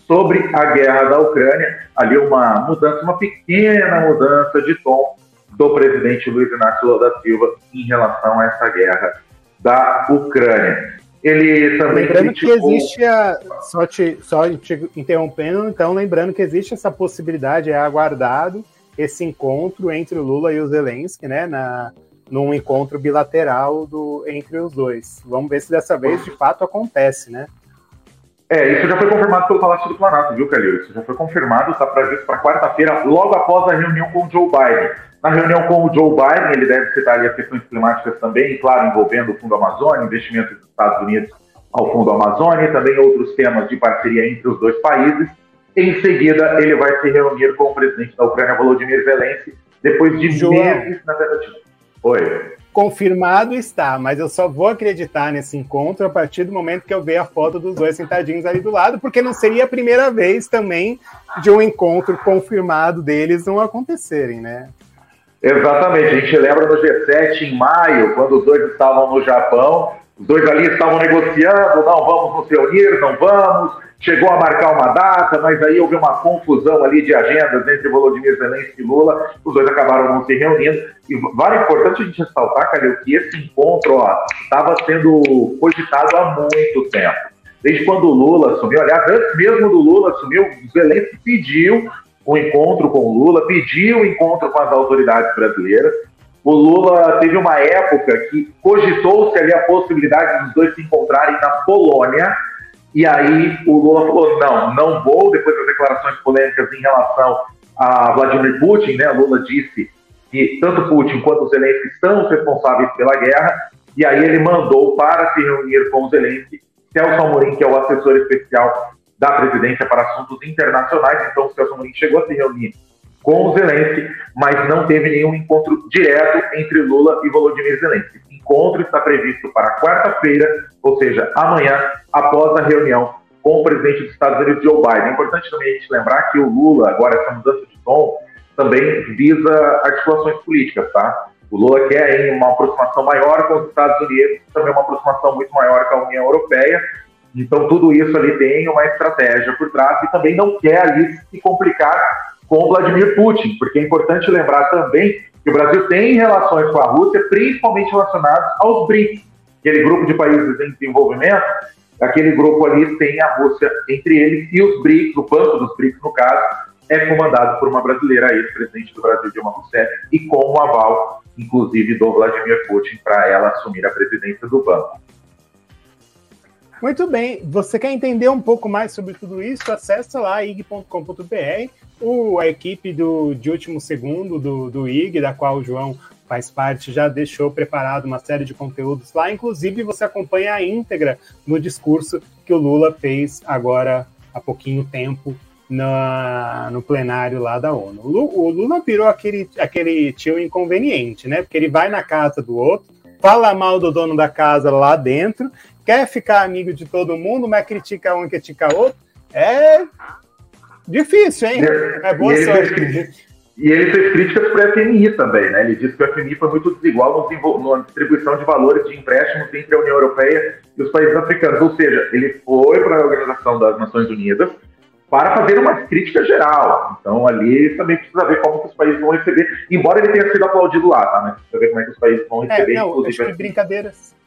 sobre a guerra da Ucrânia, ali uma mudança, uma pequena mudança de tom do presidente Luiz Inácio Lula da Silva em relação a essa guerra da Ucrânia. Ele também lembrando criticou... que existe a só te, só te interrompendo, então lembrando que existe essa possibilidade, é aguardado esse encontro entre o Lula e o Zelensky, né, na num encontro bilateral do, entre os dois. Vamos ver se dessa vez de fato acontece, né? É, isso já foi confirmado pelo Palácio do Planalto, viu, Calil? Isso já foi confirmado, está previsto para quarta-feira, logo após a reunião com o Joe Biden. Na reunião com o Joe Biden, ele deve citar as questões climáticas também, claro, envolvendo o Fundo Amazônia, investimentos dos Estados Unidos ao Fundo Amazônia e também outros temas de parceria entre os dois países. Em seguida, ele vai se reunir com o presidente da Ucrânia, Volodymyr Zelensky, depois de João. meses na tentativa. Oi. Confirmado está, mas eu só vou acreditar nesse encontro a partir do momento que eu ver a foto dos dois sentadinhos ali do lado, porque não seria a primeira vez também de um encontro confirmado deles não acontecerem, né? Exatamente, a gente lembra no G7 em maio, quando os dois estavam no Japão, os dois ali estavam negociando, não vamos nos reunir, não vamos, chegou a marcar uma data, mas aí houve uma confusão ali de agendas entre Volodymyr Zelensky e Lula, os dois acabaram não se reunindo. E vale importante a gente ressaltar, Calil, que esse encontro estava sendo cogitado há muito tempo. Desde quando o Lula assumiu, aliás, antes mesmo do Lula assumir, o Zelensky pediu o um encontro com o Lula, pediu o um encontro com as autoridades brasileiras. O Lula teve uma época que cogitou-se ali a possibilidade dos dois se encontrarem na Polônia, e aí o Lula falou: não, não vou, depois das declarações polêmicas em relação a Vladimir Putin, né? Lula disse que tanto Putin quanto Zelensky são responsáveis pela guerra, e aí ele mandou para se reunir com o Zelensky Celso Amorim, que é o assessor especial da presidência para assuntos internacionais. Então, o Celso Amorim chegou a se reunir com o Zelensky, mas não teve nenhum encontro direto entre Lula e Volodymyr Zelensky. Encontro está previsto para quarta-feira, ou seja, amanhã, após a reunião com o presidente dos Estados Unidos, Joe Biden. É importante também a gente lembrar que o Lula, agora essa mudança de tom, também visa articulações políticas, tá? O Lula quer uma aproximação maior com os Estados Unidos, também uma aproximação muito maior com a União Europeia. Então, tudo isso ali tem uma estratégia por trás e também não quer ali se complicar com Vladimir Putin, porque é importante lembrar também que o Brasil tem relações com a Rússia, principalmente relacionadas aos BRICS, aquele grupo de países em desenvolvimento, aquele grupo ali tem a Rússia entre eles e os BRICS, o Banco dos BRICS, no caso, é comandado por uma brasileira, ex-presidente do Brasil, Dilma Rousseff, e com o aval, inclusive, do Vladimir Putin para ela assumir a presidência do banco. Muito bem. Você quer entender um pouco mais sobre tudo isso? Acesse lá ig.com.br. O, a equipe do, de último segundo do, do IG, da qual o João faz parte, já deixou preparado uma série de conteúdos lá. Inclusive, você acompanha a íntegra no discurso que o Lula fez agora há pouquinho tempo na, no plenário lá da ONU. O Lula virou aquele, aquele tio inconveniente, né? Porque ele vai na casa do outro, fala mal do dono da casa lá dentro quer ficar amigo de todo mundo, mas critica um e critica outro, é difícil, hein? É boa e sorte. Fez, e ele fez críticas para a FMI também, né? Ele disse que a FMI foi muito desigual na distribuição de valores de empréstimos entre a União Europeia e os países africanos. Ou seja, ele foi para a Organização das Nações Unidas para fazer uma crítica geral. Então, ali também precisa ver como que os países vão receber, embora ele tenha sido aplaudido lá, tá? Mas precisa ver como é que os países vão é, receber. É, não, acho que brincadeiras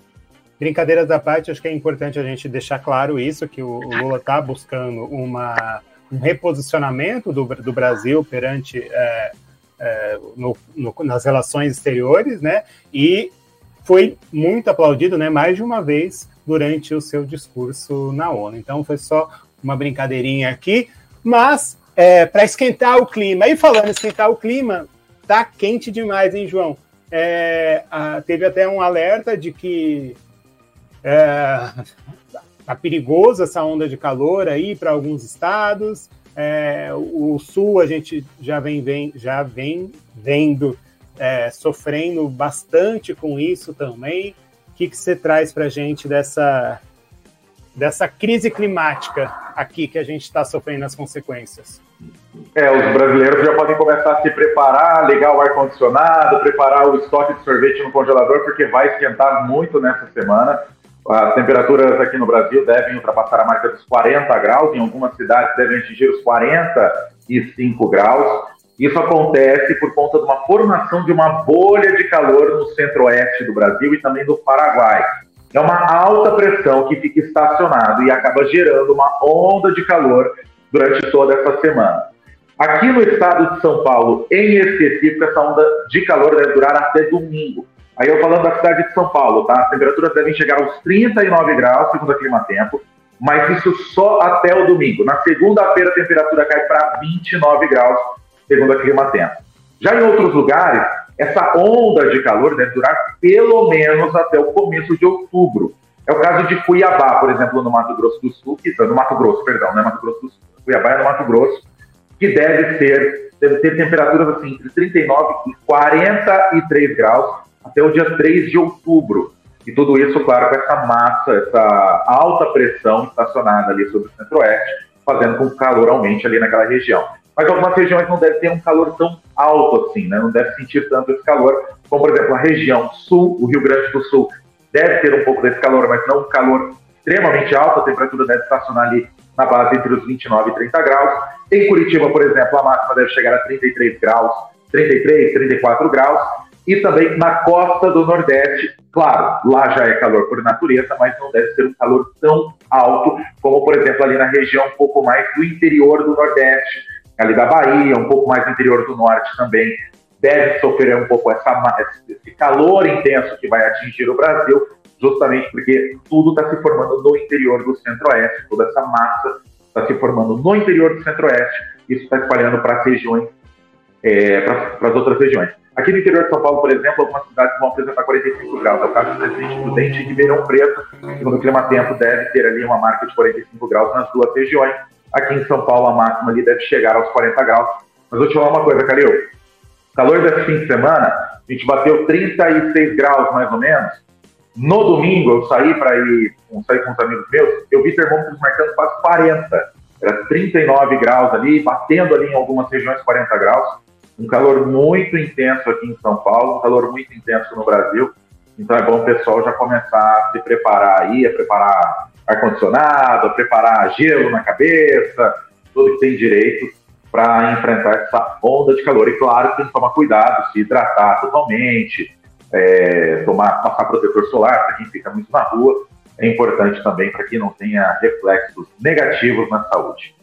Brincadeiras da parte, acho que é importante a gente deixar claro isso, que o, Lula está buscando uma, um reposicionamento do, do Brasil perante é, é, no, no, nas relações exteriores, né? E foi muito aplaudido, né? Mais de uma vez durante o seu discurso na ONU. Então foi só uma brincadeirinha aqui, mas é, para esquentar o clima. E falando esquentar o clima, tá quente demais, hein, João? É, a, teve até um alerta de que é, tá perigoso essa onda de calor aí para alguns estados. É, o sul a gente já vem, vem já vem vendo é, sofrendo bastante com isso também. O que, que você traz para a gente dessa, dessa crise climática aqui que a gente está sofrendo as consequências? É, os brasileiros já podem começar a se preparar, ligar o ar-condicionado, preparar o estoque de sorvete no congelador, porque vai esquentar muito nessa semana. As temperaturas aqui no Brasil devem ultrapassar a marca dos 40 graus, em algumas cidades devem atingir os 45 graus. Isso acontece por conta de uma formação de uma bolha de calor no centro-oeste do Brasil e também do Paraguai. É uma alta pressão que fica estacionado e acaba gerando uma onda de calor durante toda essa semana. Aqui no estado de São Paulo, em específico, essa onda de calor deve durar até domingo. Aí eu falando da cidade de São Paulo, tá? As temperaturas devem chegar aos 39 graus, segundo a Clima Tempo, mas isso só até o domingo. Na segunda-feira a temperatura cai para 29 graus, segundo a Clima Tempo. Já em outros lugares, essa onda de calor deve durar pelo menos até o começo de outubro. É o caso de Cuiabá, por exemplo, no Mato Grosso do Sul, que, no Mato Grosso, perdão, não é Mato Grosso do Sul. Cuiabá é no Mato Grosso, que deve ser deve ter temperaturas assim entre 39 e 43 graus até o dia 3 de outubro. E tudo isso, claro, com essa massa, essa alta pressão estacionada ali sobre o centro-oeste, fazendo com calor aumente ali naquela região. Mas algumas regiões não devem ter um calor tão alto assim, né? não deve sentir tanto esse calor, como por exemplo a região sul, o Rio Grande do Sul, deve ter um pouco desse calor, mas não um calor extremamente alto, a temperatura deve estacionar ali na base entre os 29 e 30 graus. Em Curitiba, por exemplo, a máxima deve chegar a 33 graus, 33, 34 graus. E também na costa do Nordeste, claro, lá já é calor por natureza, mas não deve ser um calor tão alto como, por exemplo, ali na região um pouco mais do interior do Nordeste, ali da Bahia, um pouco mais do interior do Norte também, deve sofrer um pouco essa, esse calor intenso que vai atingir o Brasil, justamente porque tudo está se formando no interior do Centro-Oeste, toda essa massa está se formando no interior do Centro-Oeste, isso está espalhando para as regiões, é, para as outras regiões. Aqui no interior de São Paulo, por exemplo, algumas cidades vão apresentar 45 graus. É o caso do Presidente Prudente e Ribeirão Preto. Segundo o Clima Tempo, deve ter ali uma marca de 45 graus nas duas regiões. Aqui em São Paulo, a máxima ali deve chegar aos 40 graus. Mas vou te falar uma coisa, Calil. Calor desse fim de semana, a gente bateu 36 graus mais ou menos. No domingo, eu saí para ir sair com os amigos meus, eu vi termômetros marcando quase 40. Era 39 graus ali, batendo ali em algumas regiões 40 graus. Um calor muito intenso aqui em São Paulo, um calor muito intenso no Brasil. Então é bom o pessoal já começar a se preparar aí, a preparar ar-condicionado, a preparar gelo na cabeça, tudo que tem direito para enfrentar essa onda de calor. E claro, tem que tomar cuidado, se hidratar totalmente, é, tomar, passar protetor solar para quem fica muito na rua. É importante também para que não tenha reflexos negativos na saúde.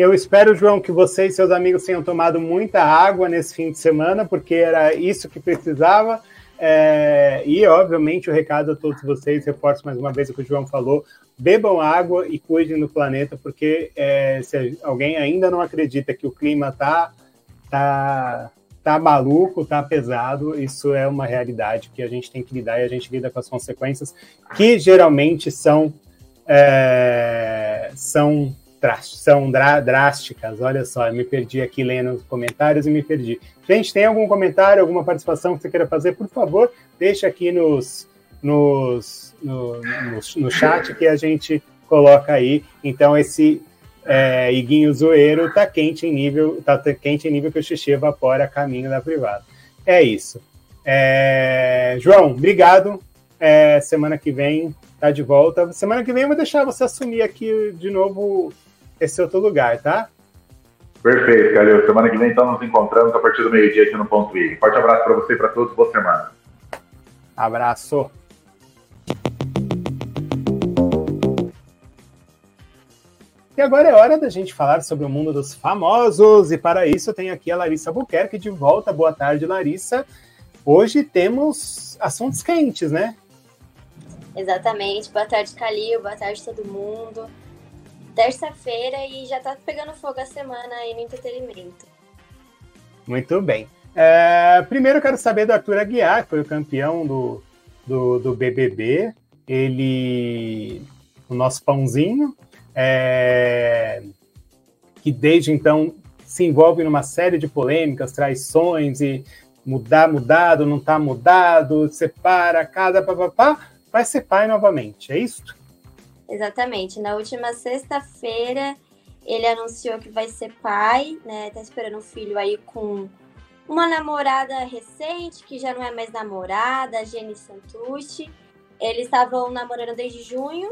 Eu espero, João, que você e seus amigos tenham tomado muita água nesse fim de semana, porque era isso que precisava. É, e, obviamente, o recado a todos vocês, reforço mais uma vez o que o João falou: bebam água e cuidem do planeta, porque é, se alguém ainda não acredita que o clima está tá, tá maluco, tá pesado, isso é uma realidade que a gente tem que lidar e a gente lida com as consequências, que geralmente são. É, são são drásticas. Olha só, eu me perdi aqui lendo os comentários e me perdi. Gente, tem algum comentário, alguma participação que você queira fazer? Por favor, deixa aqui nos, nos, no, no, no chat que a gente coloca aí. Então, esse é, iguinho zoeiro tá quente em nível, tá quente em nível que o xixi evapora a caminho da privada. É isso. É, João, obrigado. É, semana que vem tá de volta. Semana que vem eu vou deixar você assumir aqui de novo esse outro lugar, tá? Perfeito, Calil. Semana que vem, então, nos encontramos a partir do meio-dia aqui no Ponto I. Forte abraço para você e para todos. Boa semana. Abraço. E agora é hora da gente falar sobre o mundo dos famosos. E para isso eu tenho aqui a Larissa Buquerque de volta. Boa tarde, Larissa. Hoje temos assuntos quentes, né? Exatamente. Boa tarde, Calil. Boa tarde, todo mundo terça-feira e já tá pegando fogo a semana aí no entretenimento. Muito bem. É, primeiro quero saber do Arthur Aguiar, que foi o campeão do, do, do BBB. Ele, o nosso pãozinho, é, que desde então se envolve numa série de polêmicas, traições e mudar, mudado, não tá mudado, separa, cada papapá, vai ser pai novamente, é isso? Exatamente. Na última sexta-feira, ele anunciou que vai ser pai, né? Tá esperando um filho aí com uma namorada recente, que já não é mais namorada, a Jenny Santucci. Eles estavam namorando desde junho.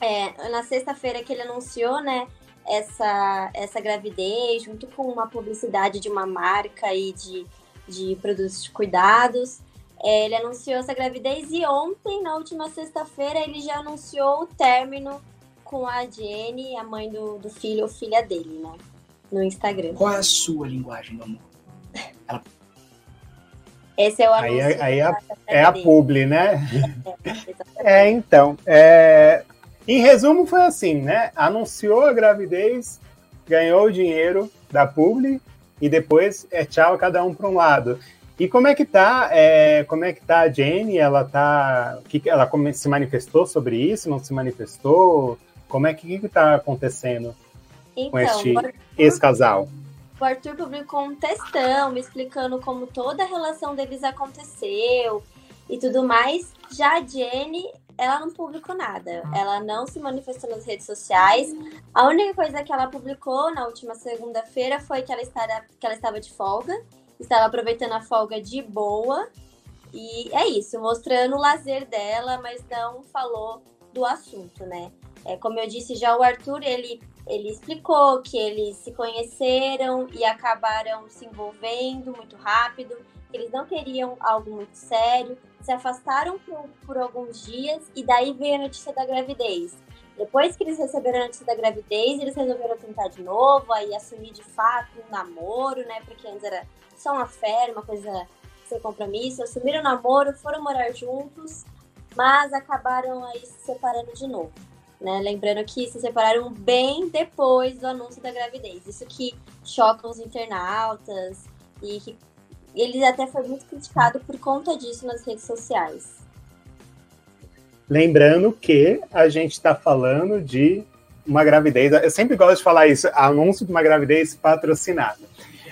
É, na sexta-feira que ele anunciou, né? Essa, essa gravidez, junto com uma publicidade de uma marca aí de, de produtos de cuidados. É, ele anunciou essa gravidez e ontem, na última sexta-feira, ele já anunciou o término com a Jenny, a mãe do, do filho ou filha dele, né? No Instagram. Qual é a sua linguagem do amor? Ela... Esse é o anúncio. Aí, aí a, é a publi, né? É, é então. É, em resumo, foi assim, né? Anunciou a gravidez, ganhou o dinheiro da publi e depois é tchau cada um para um lado. E como é que tá? É, como é que tá a Jenny? Ela tá, que ela se manifestou sobre isso? Não se manifestou? Como é que está acontecendo então, com este ex-casal? o Arthur publicou um textão me explicando como toda a relação deles aconteceu e tudo mais. Já a Jenny, ela não publicou nada. Ela não se manifestou nas redes sociais. A única coisa que ela publicou na última segunda-feira foi que ela, estava, que ela estava de folga, estava aproveitando a folga de boa. E é isso, mostrando o lazer dela, mas não falou do assunto, né? É, como eu disse já, o Arthur, ele ele explicou que eles se conheceram e acabaram se envolvendo muito rápido, que eles não queriam algo muito sério, se afastaram por, por alguns dias e daí veio a notícia da gravidez. Depois que eles receberam a notícia da gravidez, eles resolveram tentar de novo, aí assumir de fato um namoro, né? Porque antes era só uma fé, uma coisa sem compromisso. Assumiram o namoro, foram morar juntos, mas acabaram aí se separando de novo. Né? Lembrando que se separaram bem depois do anúncio da gravidez. Isso que choca os internautas e que ele até foi muito criticado por conta disso nas redes sociais. Lembrando que a gente está falando de uma gravidez. Eu sempre gosto de falar isso, anúncio de uma gravidez patrocinada.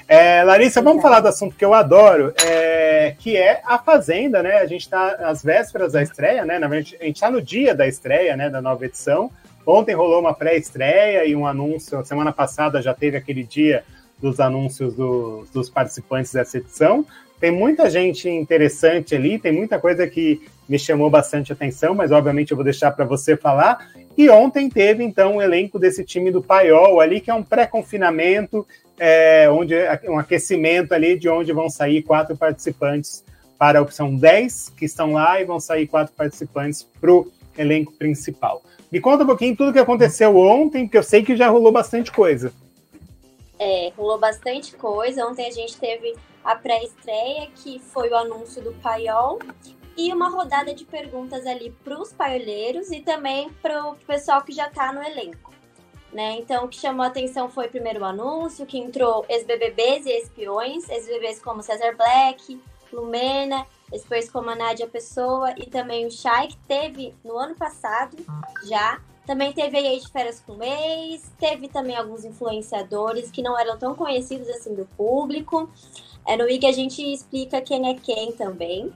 É, Larissa, vamos falar do assunto que eu adoro, é, que é a Fazenda, né? A gente está às vésperas da estreia, né? Na verdade, a gente está no dia da estreia, né? Da nova edição. Ontem rolou uma pré-estreia e um anúncio. Semana passada já teve aquele dia dos anúncios do, dos participantes dessa edição. Tem muita gente interessante ali, tem muita coisa que me chamou bastante atenção, mas obviamente eu vou deixar para você falar. E ontem teve então o um elenco desse time do Paiol ali, que é um pré-confinamento, é, onde um aquecimento ali de onde vão sair quatro participantes para a opção 10, que estão lá, e vão sair quatro participantes para o elenco principal. Me conta um pouquinho tudo que aconteceu ontem, porque eu sei que já rolou bastante coisa. É, rolou bastante coisa. Ontem a gente teve a pré-estreia, que foi o anúncio do Paiol, e uma rodada de perguntas ali para os paioleiros e também para o pessoal que já está no elenco. Né? Então, o que chamou a atenção foi primeiro o anúncio, que entrou ex-BBBs e espiões, ex-BBBs como Cesar Black, Lumena, depois como a Nádia Pessoa e também o Shai, que teve no ano passado já. Também teve aí de férias com mês, teve também alguns influenciadores que não eram tão conhecidos assim do público. É no IG a gente explica quem é quem também.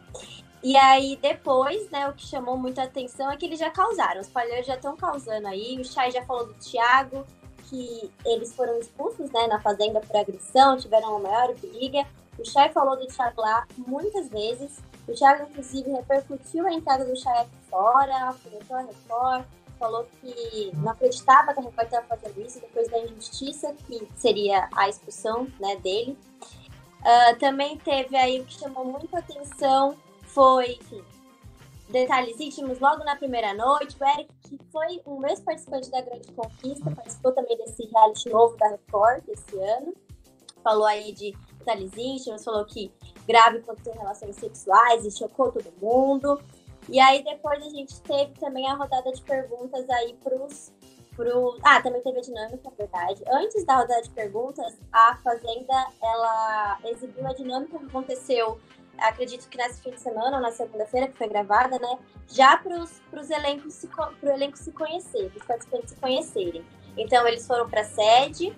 E aí, depois, né, o que chamou muita atenção é que eles já causaram. Os palheiros já estão causando aí. O Chay já falou do Thiago, que eles foram expulsos, né, na fazenda por agressão, tiveram uma maior briga. O Chay falou do Thiago lá muitas vezes. O Thiago, inclusive, repercutiu a entrada do Chay aqui fora, apresentou a Record, falou que não acreditava que a Record estava fazendo isso depois da injustiça que seria a expulsão né, dele. Uh, também teve aí o que chamou muita atenção foi, enfim, detalhes íntimos logo na primeira noite. O Eric, que foi um mesmo participante da Grande Conquista, participou também desse reality novo da Record esse ano. Falou aí de detalhes íntimos, falou que grave quando tem relações sexuais e chocou todo mundo. E aí depois a gente teve também a rodada de perguntas aí pros. Pro... Ah, também teve a dinâmica, é verdade. Antes da rodada de perguntas, a Fazenda ela exibiu a dinâmica que aconteceu acredito que nesse fim de semana ou na segunda-feira, que foi gravada, né? Já para os elencos se, pro elenco se conhecer, os participantes se conhecerem. Então, eles foram para a sede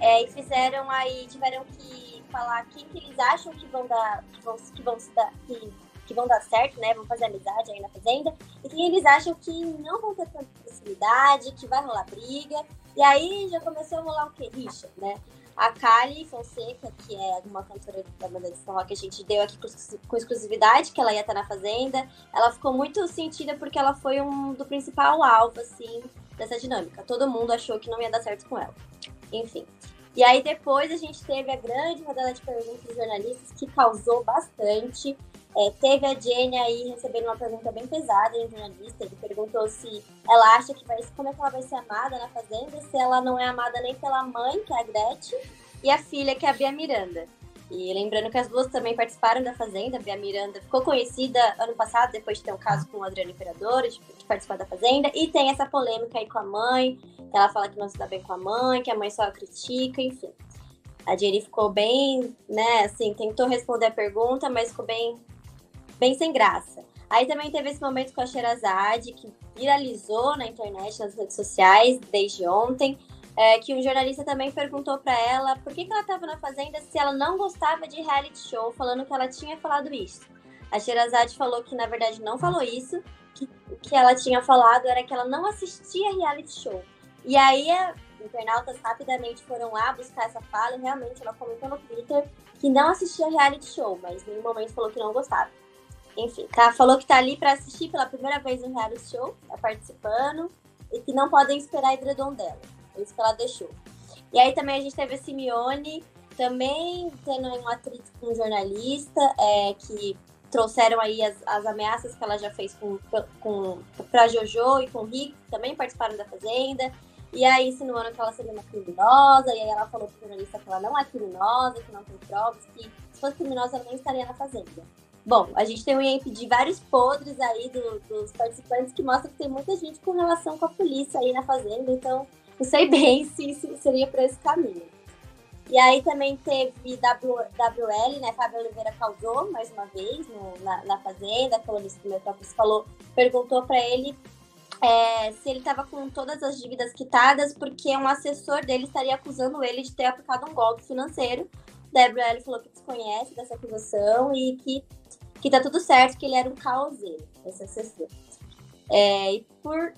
é, e fizeram aí, tiveram que falar quem que eles acham que vão dar, que vão, que vão se dar, que, que vão dar certo, né? Vão fazer amizade aí na fazenda. E quem eles acham que não vão ter tanta possibilidade, que vai rolar briga. E aí já começou a rolar o quê? Rixa, né? A Kali Fonseca, que é uma cantora da banda de São que a gente deu aqui com exclusividade, que ela ia estar na Fazenda, ela ficou muito sentida porque ela foi um do principal alvo, assim, dessa dinâmica. Todo mundo achou que não ia dar certo com ela. Enfim. E aí depois a gente teve a grande rodada de perguntas dos jornalistas, que causou bastante. É, teve a Jenny aí recebendo uma pergunta bem pesada em um jornalista. Ele perguntou se ela acha que vai como é que ela vai ser amada na Fazenda, se ela não é amada nem pela mãe, que é a Gretchen, e a filha, que é a Bia Miranda. E lembrando que as duas também participaram da Fazenda. A Bia Miranda ficou conhecida ano passado, depois de ter um caso com o Adriano Imperador, de, de participar da Fazenda. E tem essa polêmica aí com a mãe, ela fala que não se dá bem com a mãe, que a mãe só a critica, enfim. A Jerry ficou bem, né, assim, tentou responder a pergunta, mas ficou bem bem sem graça. Aí também teve esse momento com a Sherazade, que viralizou na internet, nas redes sociais, desde ontem. é, que um jornalista também perguntou para ela por que, que ela estava na Fazenda se ela não gostava de reality show, falando que ela tinha falado isso. A Sherazade falou que, na verdade, não falou isso, que o que ela tinha falado era que ela não assistia reality show. E aí, internautas rapidamente foram lá buscar essa fala e realmente ela comentou no Twitter que não assistia reality show, mas em nenhum momento falou que não gostava. Enfim, tá, falou que tá ali para assistir pela primeira vez um reality show, tá participando, e que não podem esperar a edredom dela. É isso que ela deixou. E aí também a gente teve a Simeone, também tendo um atrito com um jornalista, é, que trouxeram aí as, as ameaças que ela já fez com, com, pra Jojo e com o Rick, que também participaram da Fazenda. E aí insinuando que ela seria uma criminosa, e aí ela falou pro jornalista que ela não é criminosa, que não tem provas, que se fosse criminosa ela nem estaria na Fazenda. Bom, a gente tem um IEMP de vários podres aí do, dos participantes que mostra que tem muita gente com relação com a polícia aí na Fazenda, então não sei [laughs] bem se, se seria para esse caminho. E aí também teve WL, né? Fábio Oliveira causou mais uma vez no, na, na Fazenda, a colunista do Metrópolis falou, perguntou para ele é, se ele estava com todas as dívidas quitadas, porque um assessor dele estaria acusando ele de ter aplicado um golpe financeiro. WL falou que desconhece dessa acusação e que, que tá tudo certo, que ele era um causeiro, esse assessor. É, e por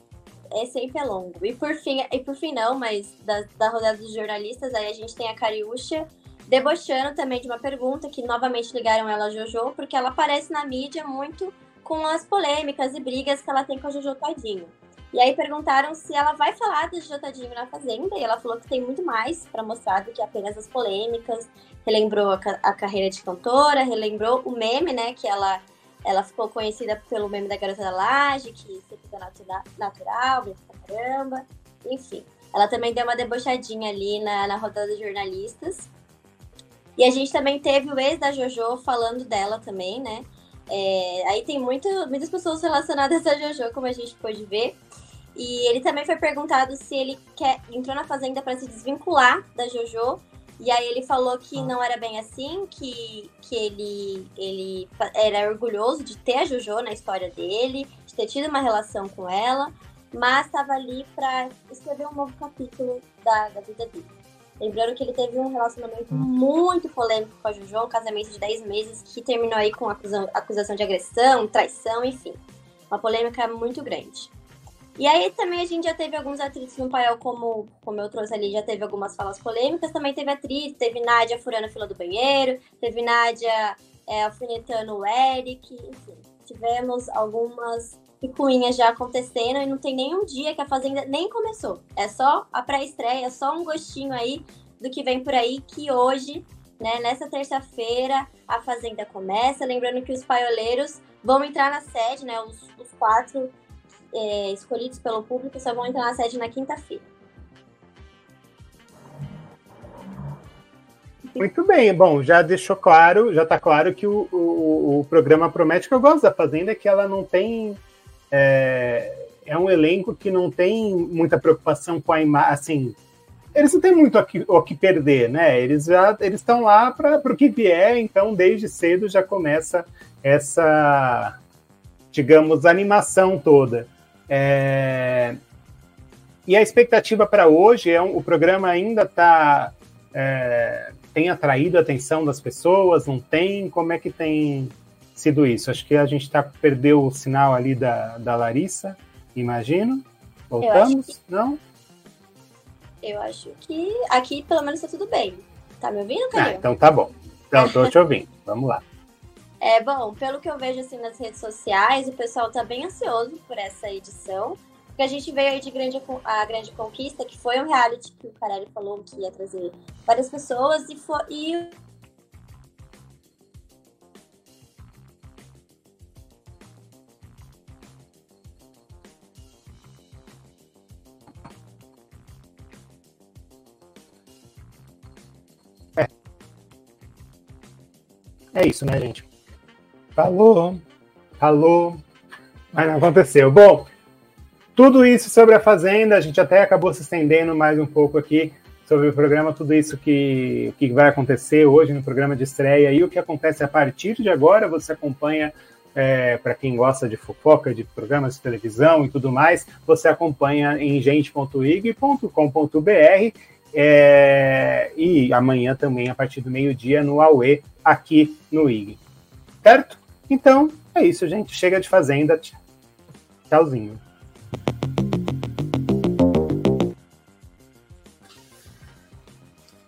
é sempre é longo. E por fim, e por fim não, mas da, da rodada dos jornalistas, aí a gente tem a Cariúcha debochando também de uma pergunta que novamente ligaram ela a Jojo, porque ela aparece na mídia muito com as polêmicas e brigas que ela tem com a Jojo Tadinho. E aí perguntaram se ela vai falar do Jojo Tadinho na Fazenda, e ela falou que tem muito mais para mostrar do que apenas as polêmicas. Relembrou a, a carreira de cantora, relembrou o meme, né, que ela ela ficou conhecida pelo meme da Garota da Laje, que sempre fica natura, natural, bem pra caramba. Enfim, ela também deu uma debochadinha ali na, na rodada de jornalistas. E a gente também teve o ex da JoJo falando dela também, né? É, aí tem muito, muitas pessoas relacionadas a JoJo, como a gente pôde ver. E ele também foi perguntado se ele quer, entrou na Fazenda para se desvincular da JoJo e aí ele falou que ah. não era bem assim, que, que ele, ele era orgulhoso de ter a Jojo na história dele, de ter tido uma relação com ela, mas estava ali para escrever um novo capítulo da, da vida dele. Lembrando que ele teve um relacionamento muito polêmico com a Jojo, um casamento de 10 meses que terminou aí com acusação, acusação de agressão, traição, enfim. Uma polêmica muito grande. E aí também a gente já teve alguns atritos no painel, como, como eu trouxe ali, já teve algumas falas polêmicas, também teve atriz, teve Nádia furando a fila do banheiro, teve Nádia é, alfinetando o Eric, enfim, tivemos algumas picuinhas já acontecendo e não tem nenhum dia que a Fazenda nem começou. É só a pré-estreia, só um gostinho aí do que vem por aí, que hoje, né, nessa terça-feira, a Fazenda começa. Lembrando que os paioleiros vão entrar na sede, né, os, os quatro é, escolhidos pelo público só vão entrar na sede na quinta-feira. Muito bem, bom, já deixou claro, já está claro que o, o, o, programa promete que eu gosto da Fazenda, que ela não tem. É, é um elenco que não tem muita preocupação com a imagem. Assim, eles não têm muito o que, que perder, né? Eles já eles estão lá para o que vier, então desde cedo já começa essa, digamos, animação toda. É... E a expectativa para hoje é um, o programa ainda tá é, tem atraído a atenção das pessoas, não tem? Como é que tem sido isso? Acho que a gente tá, perdeu o sinal ali da, da Larissa, imagino. Voltamos? Que... Não? Eu acho que aqui pelo menos tá tudo bem. Tá me ouvindo, Caio? Ah, então tá bom. Então, tô te ouvindo. [laughs] Vamos lá. É, bom, pelo que eu vejo assim nas redes sociais, o pessoal tá bem ansioso por essa edição. Porque a gente veio aí de grande, a Grande Conquista, que foi um reality que o Carelli falou que ia trazer várias pessoas, e, foi, e É isso, né, gente? Falou, falou, mas não aconteceu. Bom, tudo isso sobre a Fazenda, a gente até acabou se estendendo mais um pouco aqui sobre o programa, tudo isso que, que vai acontecer hoje no programa de estreia e o que acontece a partir de agora, você acompanha é, para quem gosta de fofoca, de programas de televisão e tudo mais, você acompanha em gente.ig.com.br é, e amanhã também, a partir do meio-dia, no AUE, aqui no IG. Certo? Então, é isso, gente. Chega de Fazenda. Tchauzinho.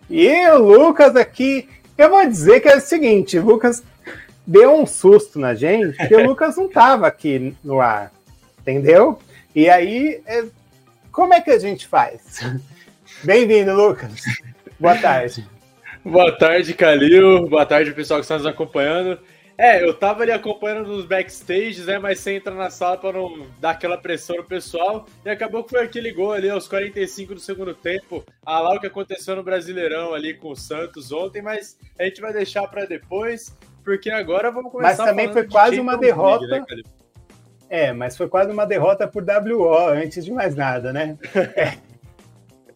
E o Lucas aqui, eu vou dizer que é o seguinte, o Lucas deu um susto na gente, porque o [laughs] Lucas não estava aqui no ar, entendeu? E aí, é, como é que a gente faz? Bem-vindo, Lucas. Boa tarde. Boa tarde, Calil. Boa tarde, pessoal que está nos acompanhando. É, eu tava ali acompanhando nos backstages, né? Mas sem entrar na sala para não dar aquela pressão no pessoal. E acabou que foi aquele gol ali aos 45 do segundo tempo. Ah, lá o que aconteceu no Brasileirão ali com o Santos ontem, mas a gente vai deixar para depois, porque agora vamos começar Mas também foi quase uma derrota. League, né, é, mas foi quase uma derrota por WO, antes de mais nada, né? É. [laughs]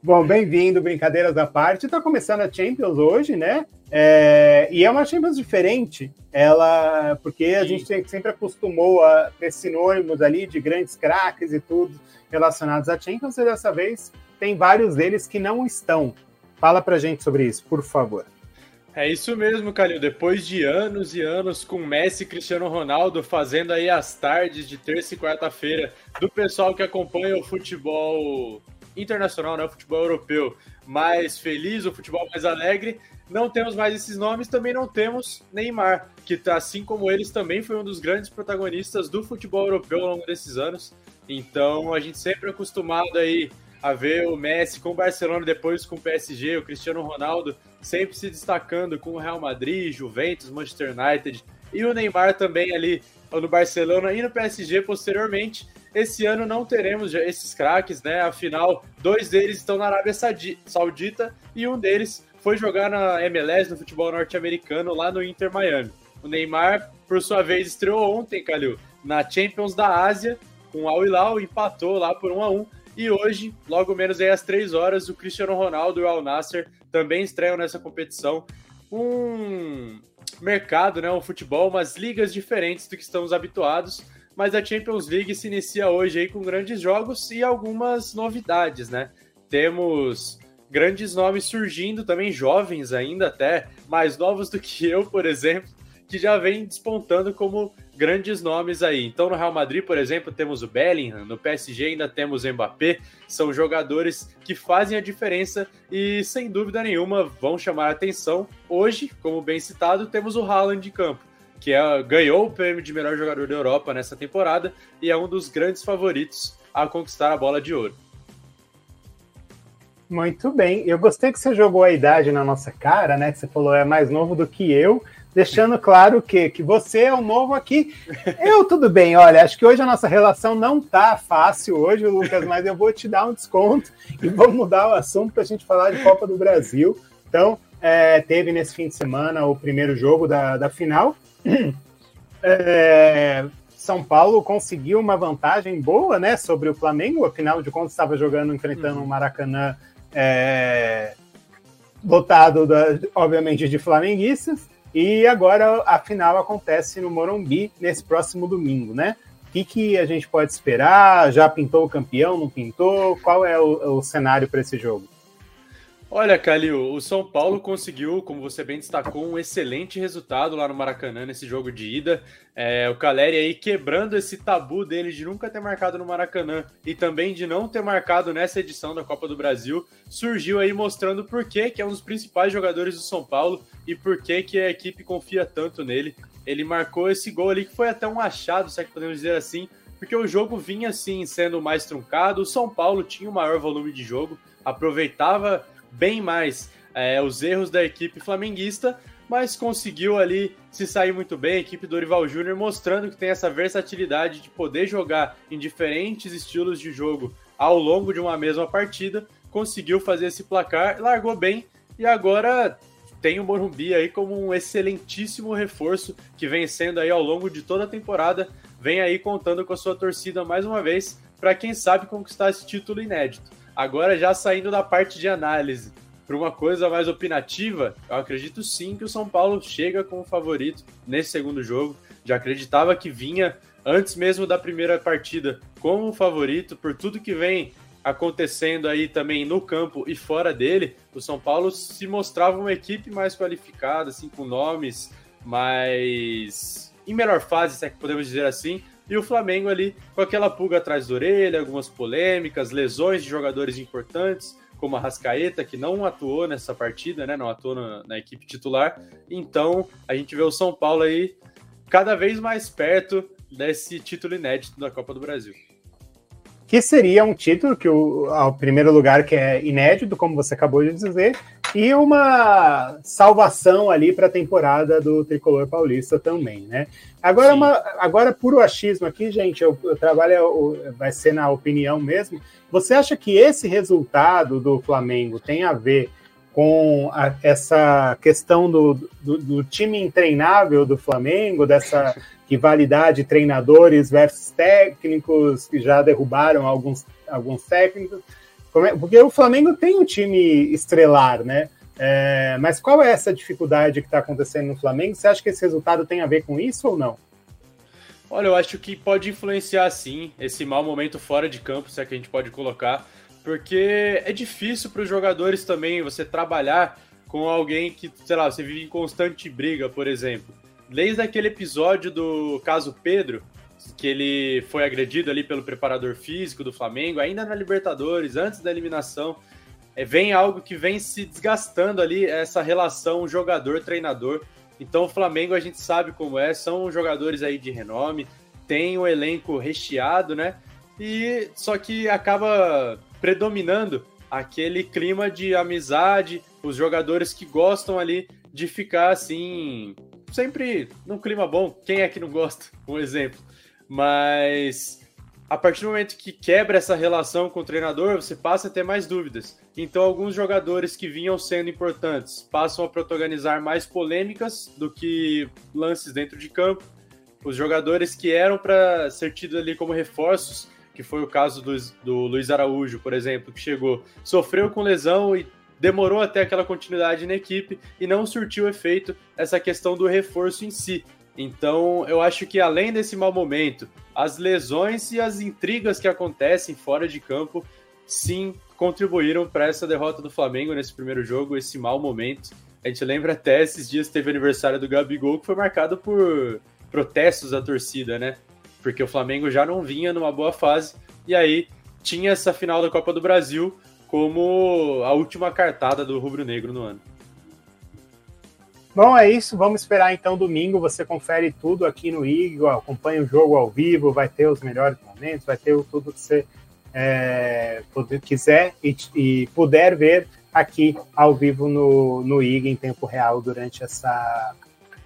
Bom, bem-vindo, brincadeiras à parte. Está começando a Champions hoje, né? É, e é uma Champions diferente, ela, porque a Sim. gente sempre acostumou a ter sinônimos ali de grandes craques e tudo relacionados à Champions, e dessa vez tem vários deles que não estão. Fala pra gente sobre isso, por favor. É isso mesmo, Calil. Depois de anos e anos com Messi e Cristiano Ronaldo fazendo aí as tardes de terça e quarta-feira do pessoal que acompanha o futebol internacional, né, o futebol europeu mais feliz, o futebol mais alegre, não temos mais esses nomes, também não temos Neymar, que assim como eles também foi um dos grandes protagonistas do futebol europeu ao longo desses anos. Então a gente sempre é acostumado aí a ver o Messi com o Barcelona, depois com o PSG, o Cristiano Ronaldo sempre se destacando com o Real Madrid, Juventus, Manchester United e o Neymar também ali no Barcelona e no PSG posteriormente. Esse ano não teremos esses craques, né? Afinal, dois deles estão na Arábia Saudita e um deles foi jogar na MLS, no futebol norte-americano, lá no Inter Miami. O Neymar, por sua vez, estreou ontem, Calil, na Champions da Ásia, com o Al Hilal, empatou lá por 1 a 1 e hoje, logo menos aí às 3 horas, o Cristiano Ronaldo e o Al Nasser também estreiam nessa competição. Um mercado, né, um futebol, umas ligas diferentes do que estamos habituados mas a Champions League se inicia hoje aí com grandes jogos e algumas novidades, né? Temos grandes nomes surgindo, também jovens ainda até, mais novos do que eu, por exemplo, que já vem despontando como grandes nomes aí. Então no Real Madrid, por exemplo, temos o Bellingham, no PSG ainda temos o Mbappé, são jogadores que fazem a diferença e sem dúvida nenhuma vão chamar a atenção. Hoje, como bem citado, temos o Haaland de campo que é, ganhou o prêmio de melhor jogador da Europa nessa temporada e é um dos grandes favoritos a conquistar a bola de ouro. Muito bem. Eu gostei que você jogou a idade na nossa cara, né? Que você falou é mais novo do que eu, deixando claro que, que você é o novo aqui. Eu, tudo bem, olha, acho que hoje a nossa relação não tá fácil hoje, Lucas, mas eu vou te dar um desconto e vamos mudar o assunto para a gente falar de Copa do Brasil. Então, é, teve nesse fim de semana o primeiro jogo da, da final é, São Paulo conseguiu uma vantagem boa, né, sobre o Flamengo. Afinal de contas, estava jogando, enfrentando uhum. um Maracanã é, lotado, da, obviamente, de flamenguistas. E agora a final acontece no Morumbi nesse próximo domingo, né? O que, que a gente pode esperar? Já pintou o campeão? Não pintou? Qual é o, o cenário para esse jogo? Olha, Calil, o São Paulo conseguiu, como você bem destacou, um excelente resultado lá no Maracanã nesse jogo de ida. É, o Caleri aí quebrando esse tabu dele de nunca ter marcado no Maracanã e também de não ter marcado nessa edição da Copa do Brasil, surgiu aí mostrando por que, que é um dos principais jogadores do São Paulo e por que, que a equipe confia tanto nele. Ele marcou esse gol ali que foi até um achado, se é que podemos dizer assim, porque o jogo vinha assim sendo mais truncado. O São Paulo tinha o maior volume de jogo, aproveitava bem mais é, os erros da equipe flamenguista, mas conseguiu ali se sair muito bem. A equipe do Dorival Júnior mostrando que tem essa versatilidade de poder jogar em diferentes estilos de jogo ao longo de uma mesma partida. Conseguiu fazer esse placar, largou bem e agora tem o Morumbi aí como um excelentíssimo reforço que vem sendo aí ao longo de toda a temporada. Vem aí contando com a sua torcida mais uma vez para quem sabe conquistar esse título inédito. Agora, já saindo da parte de análise, para uma coisa mais opinativa, eu acredito sim que o São Paulo chega como favorito nesse segundo jogo. Já acreditava que vinha antes mesmo da primeira partida como favorito por tudo que vem acontecendo aí também no campo e fora dele. O São Paulo se mostrava uma equipe mais qualificada, assim, com nomes mais em melhor fase, se é que podemos dizer assim, e o Flamengo ali com aquela pulga atrás da orelha, algumas polêmicas, lesões de jogadores importantes, como a Rascaeta, que não atuou nessa partida, né? Não atuou na, na, equipe titular. Então, a gente vê o São Paulo aí cada vez mais perto desse título inédito da Copa do Brasil. Que seria um título que o ao primeiro lugar que é inédito, como você acabou de dizer, e uma salvação ali para a temporada do tricolor paulista também, né? Agora, uma, agora puro achismo aqui, gente, eu, eu trabalho, vai ser na opinião mesmo. Você acha que esse resultado do Flamengo tem a ver com a, essa questão do, do, do, time intreinável do Flamengo, dessa rivalidade treinadores versus técnicos que já derrubaram alguns, alguns técnicos? Porque o Flamengo tem um time estrelar, né? É, mas qual é essa dificuldade que está acontecendo no Flamengo? Você acha que esse resultado tem a ver com isso ou não? Olha, eu acho que pode influenciar sim esse mau momento fora de campo, se é que a gente pode colocar, porque é difícil para os jogadores também você trabalhar com alguém que, sei lá, você vive em constante briga, por exemplo. Desde aquele episódio do caso Pedro, que ele foi agredido ali pelo preparador físico do Flamengo, ainda na Libertadores, antes da eliminação, é, vem algo que vem se desgastando ali, essa relação jogador-treinador. Então o Flamengo a gente sabe como é, são jogadores aí de renome, tem um elenco recheado, né? E só que acaba predominando aquele clima de amizade, os jogadores que gostam ali de ficar assim, sempre num clima bom. Quem é que não gosta? [laughs] Um exemplo. Mas a partir do momento que quebra essa relação com o treinador, você passa a ter mais dúvidas. Então, alguns jogadores que vinham sendo importantes passam a protagonizar mais polêmicas do que lances dentro de campo. Os jogadores que eram para ser tidos ali como reforços, que foi o caso do, do Luiz Araújo, por exemplo, que chegou, sofreu com lesão e demorou até aquela continuidade na equipe e não surtiu efeito essa questão do reforço em si. Então, eu acho que além desse mau momento, as lesões e as intrigas que acontecem fora de campo, sim, contribuíram para essa derrota do Flamengo nesse primeiro jogo, esse mau momento. A gente lembra até esses dias teve aniversário do Gabigol, que foi marcado por protestos da torcida, né? Porque o Flamengo já não vinha numa boa fase, e aí tinha essa final da Copa do Brasil como a última cartada do Rubro Negro no ano. Bom, é isso. Vamos esperar então domingo. Você confere tudo aqui no IG, acompanha o jogo ao vivo, vai ter os melhores momentos, vai ter tudo que você é, quiser e, e, puder ver aqui ao vivo no, no IG em tempo real durante essa,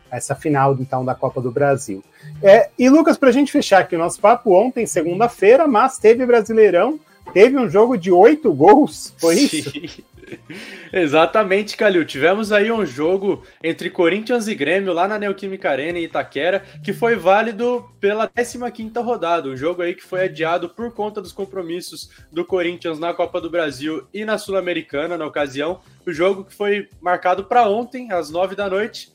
essa final então da Copa do Brasil. É, e Lucas, para a gente fechar aqui o nosso papo, ontem, segunda-feira, mas teve Brasileirão, teve um jogo de oito gols, foi isso? [laughs] [laughs] Exatamente, Calil. Tivemos aí um jogo entre Corinthians e Grêmio lá na Neoquímica Arena em Itaquera, que foi válido pela 15ª rodada, um jogo aí que foi adiado por conta dos compromissos do Corinthians na Copa do Brasil e na Sul-Americana na ocasião. O jogo que foi marcado para ontem, às 9 da noite.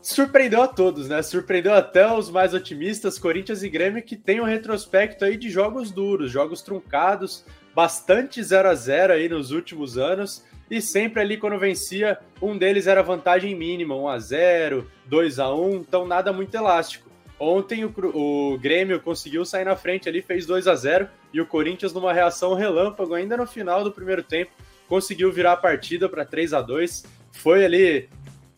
Surpreendeu a todos, né? Surpreendeu até os mais otimistas, Corinthians e Grêmio, que tem um retrospecto aí de jogos duros, jogos truncados, bastante 0 a 0 aí nos últimos anos e sempre ali quando vencia, um deles era vantagem mínima, 1 a 0, 2 a 1, então nada muito elástico. Ontem o, o Grêmio conseguiu sair na frente ali, fez 2 a 0 e o Corinthians numa reação relâmpago ainda no final do primeiro tempo conseguiu virar a partida para 3 a 2. Foi ali,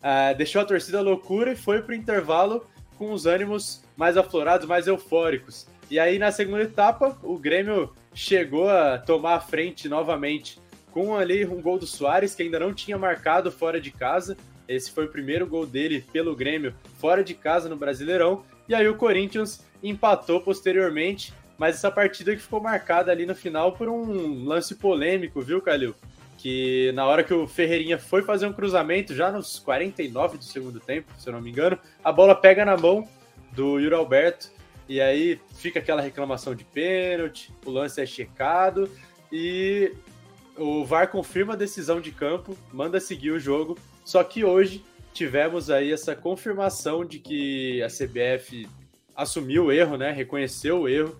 uh, deixou a torcida loucura e foi para o intervalo com os ânimos mais aflorados, mais eufóricos. E aí na segunda etapa, o Grêmio chegou a tomar a frente novamente com ali um gol do Soares, que ainda não tinha marcado fora de casa. Esse foi o primeiro gol dele pelo Grêmio fora de casa no Brasileirão. E aí o Corinthians empatou posteriormente, mas essa partida que ficou marcada ali no final por um lance polêmico, viu, Calil? Que na hora que o Ferreirinha foi fazer um cruzamento, já nos 49 do segundo tempo, se eu não me engano, a bola pega na mão do Yuri Alberto e aí fica aquela reclamação de pênalti, o lance é checado e o VAR confirma a decisão de campo, manda seguir o jogo. Só que hoje tivemos aí essa confirmação de que a CBF assumiu o erro, né? Reconheceu o erro,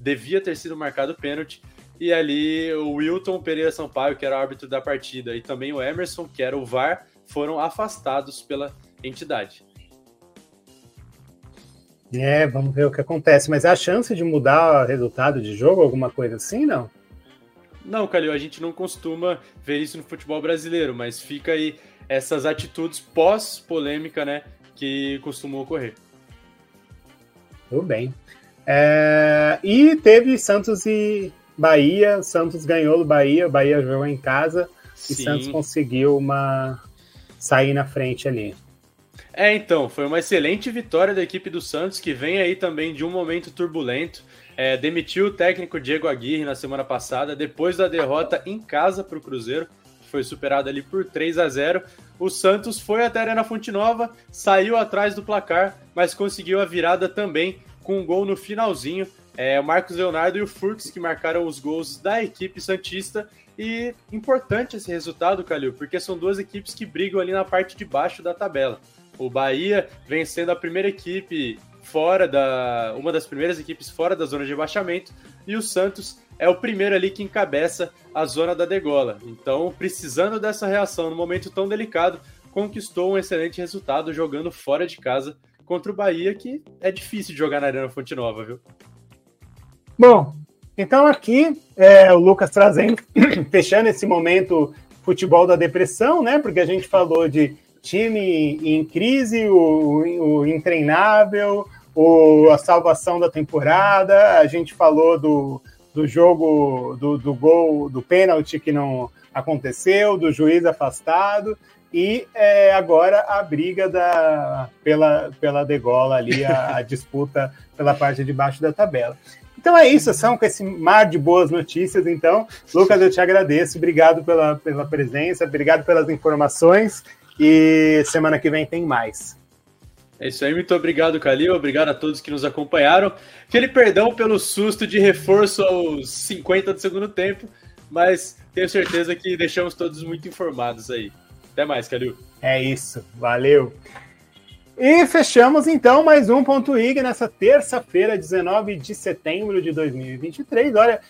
devia ter sido marcado pênalti. E ali o Wilton Pereira Sampaio, que era o árbitro da partida, e também o Emerson, que era o VAR, foram afastados pela entidade. É, vamos ver o que acontece. Mas há chance de mudar o resultado de jogo, alguma coisa assim, não? Não, Calil, a gente não costuma ver isso no futebol brasileiro, mas fica aí essas atitudes pós-polêmica, né, que costumam ocorrer. Tudo bem. É, e teve Santos e Bahia. Santos ganhou do Bahia, o Bahia jogou em casa Sim. e Santos conseguiu uma sair na frente ali. É, então, foi uma excelente vitória da equipe do Santos, que vem aí também de um momento turbulento. É, demitiu o técnico Diego Aguirre na semana passada, depois da derrota em casa para o Cruzeiro, que foi superado ali por 3 a 0 O Santos foi até a Arena Fonte Nova, saiu atrás do placar, mas conseguiu a virada também com um gol no finalzinho. É, o Marcos Leonardo e o Furks que marcaram os gols da equipe Santista. E importante esse resultado, Calil, porque são duas equipes que brigam ali na parte de baixo da tabela. O Bahia vem sendo a primeira equipe fora da. uma das primeiras equipes fora da zona de rebaixamento, e o Santos é o primeiro ali que encabeça a zona da degola. Então, precisando dessa reação no momento tão delicado, conquistou um excelente resultado jogando fora de casa contra o Bahia, que é difícil de jogar na Arena Fonte Nova, viu? Bom, então aqui é, o Lucas trazendo, [clears throat] fechando esse momento futebol da depressão, né? Porque a gente falou de time em crise, o, o intreinável, o, a salvação da temporada. A gente falou do, do jogo, do, do gol, do pênalti que não aconteceu, do juiz afastado. E é, agora a briga da, pela, pela degola ali, a, a [laughs] disputa pela parte de baixo da tabela. Então é isso, são com esse mar de boas notícias. Então, Lucas, eu te agradeço. Obrigado pela, pela presença, obrigado pelas informações. E semana que vem tem mais. É isso aí, muito obrigado, Calil. Obrigado a todos que nos acompanharam. Aquele perdão pelo susto de reforço aos 50 do segundo tempo, mas tenho certeza que deixamos todos muito informados aí. Até mais, Calil. É isso, valeu. E fechamos então mais um Ponto IG nessa terça-feira, 19 de setembro de 2023. Olha,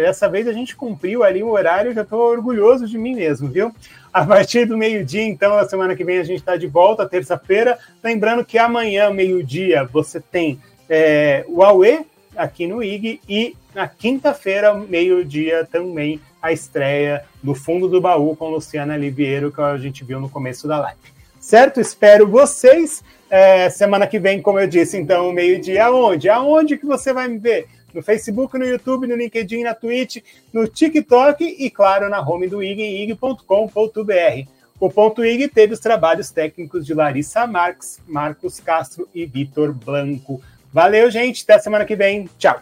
dessa vez a gente cumpriu ali o horário, já estou orgulhoso de mim mesmo, viu? A partir do meio-dia, então, a semana que vem a gente está de volta, terça-feira. Lembrando que amanhã, meio-dia, você tem é, o Aue aqui no IG e na quinta-feira, meio-dia, também a estreia do Fundo do Baú com Luciana Liviero, que a gente viu no começo da live. Certo? Espero vocês. É, semana que vem, como eu disse, então, meio-dia, aonde? Aonde que você vai me ver? No Facebook, no YouTube, no LinkedIn, na Twitch, no TikTok e, claro, na home do IG, ig.com.br. O Ponto IG teve os trabalhos técnicos de Larissa Marques, Marcos Castro e Vitor Blanco. Valeu, gente. Até semana que vem. Tchau.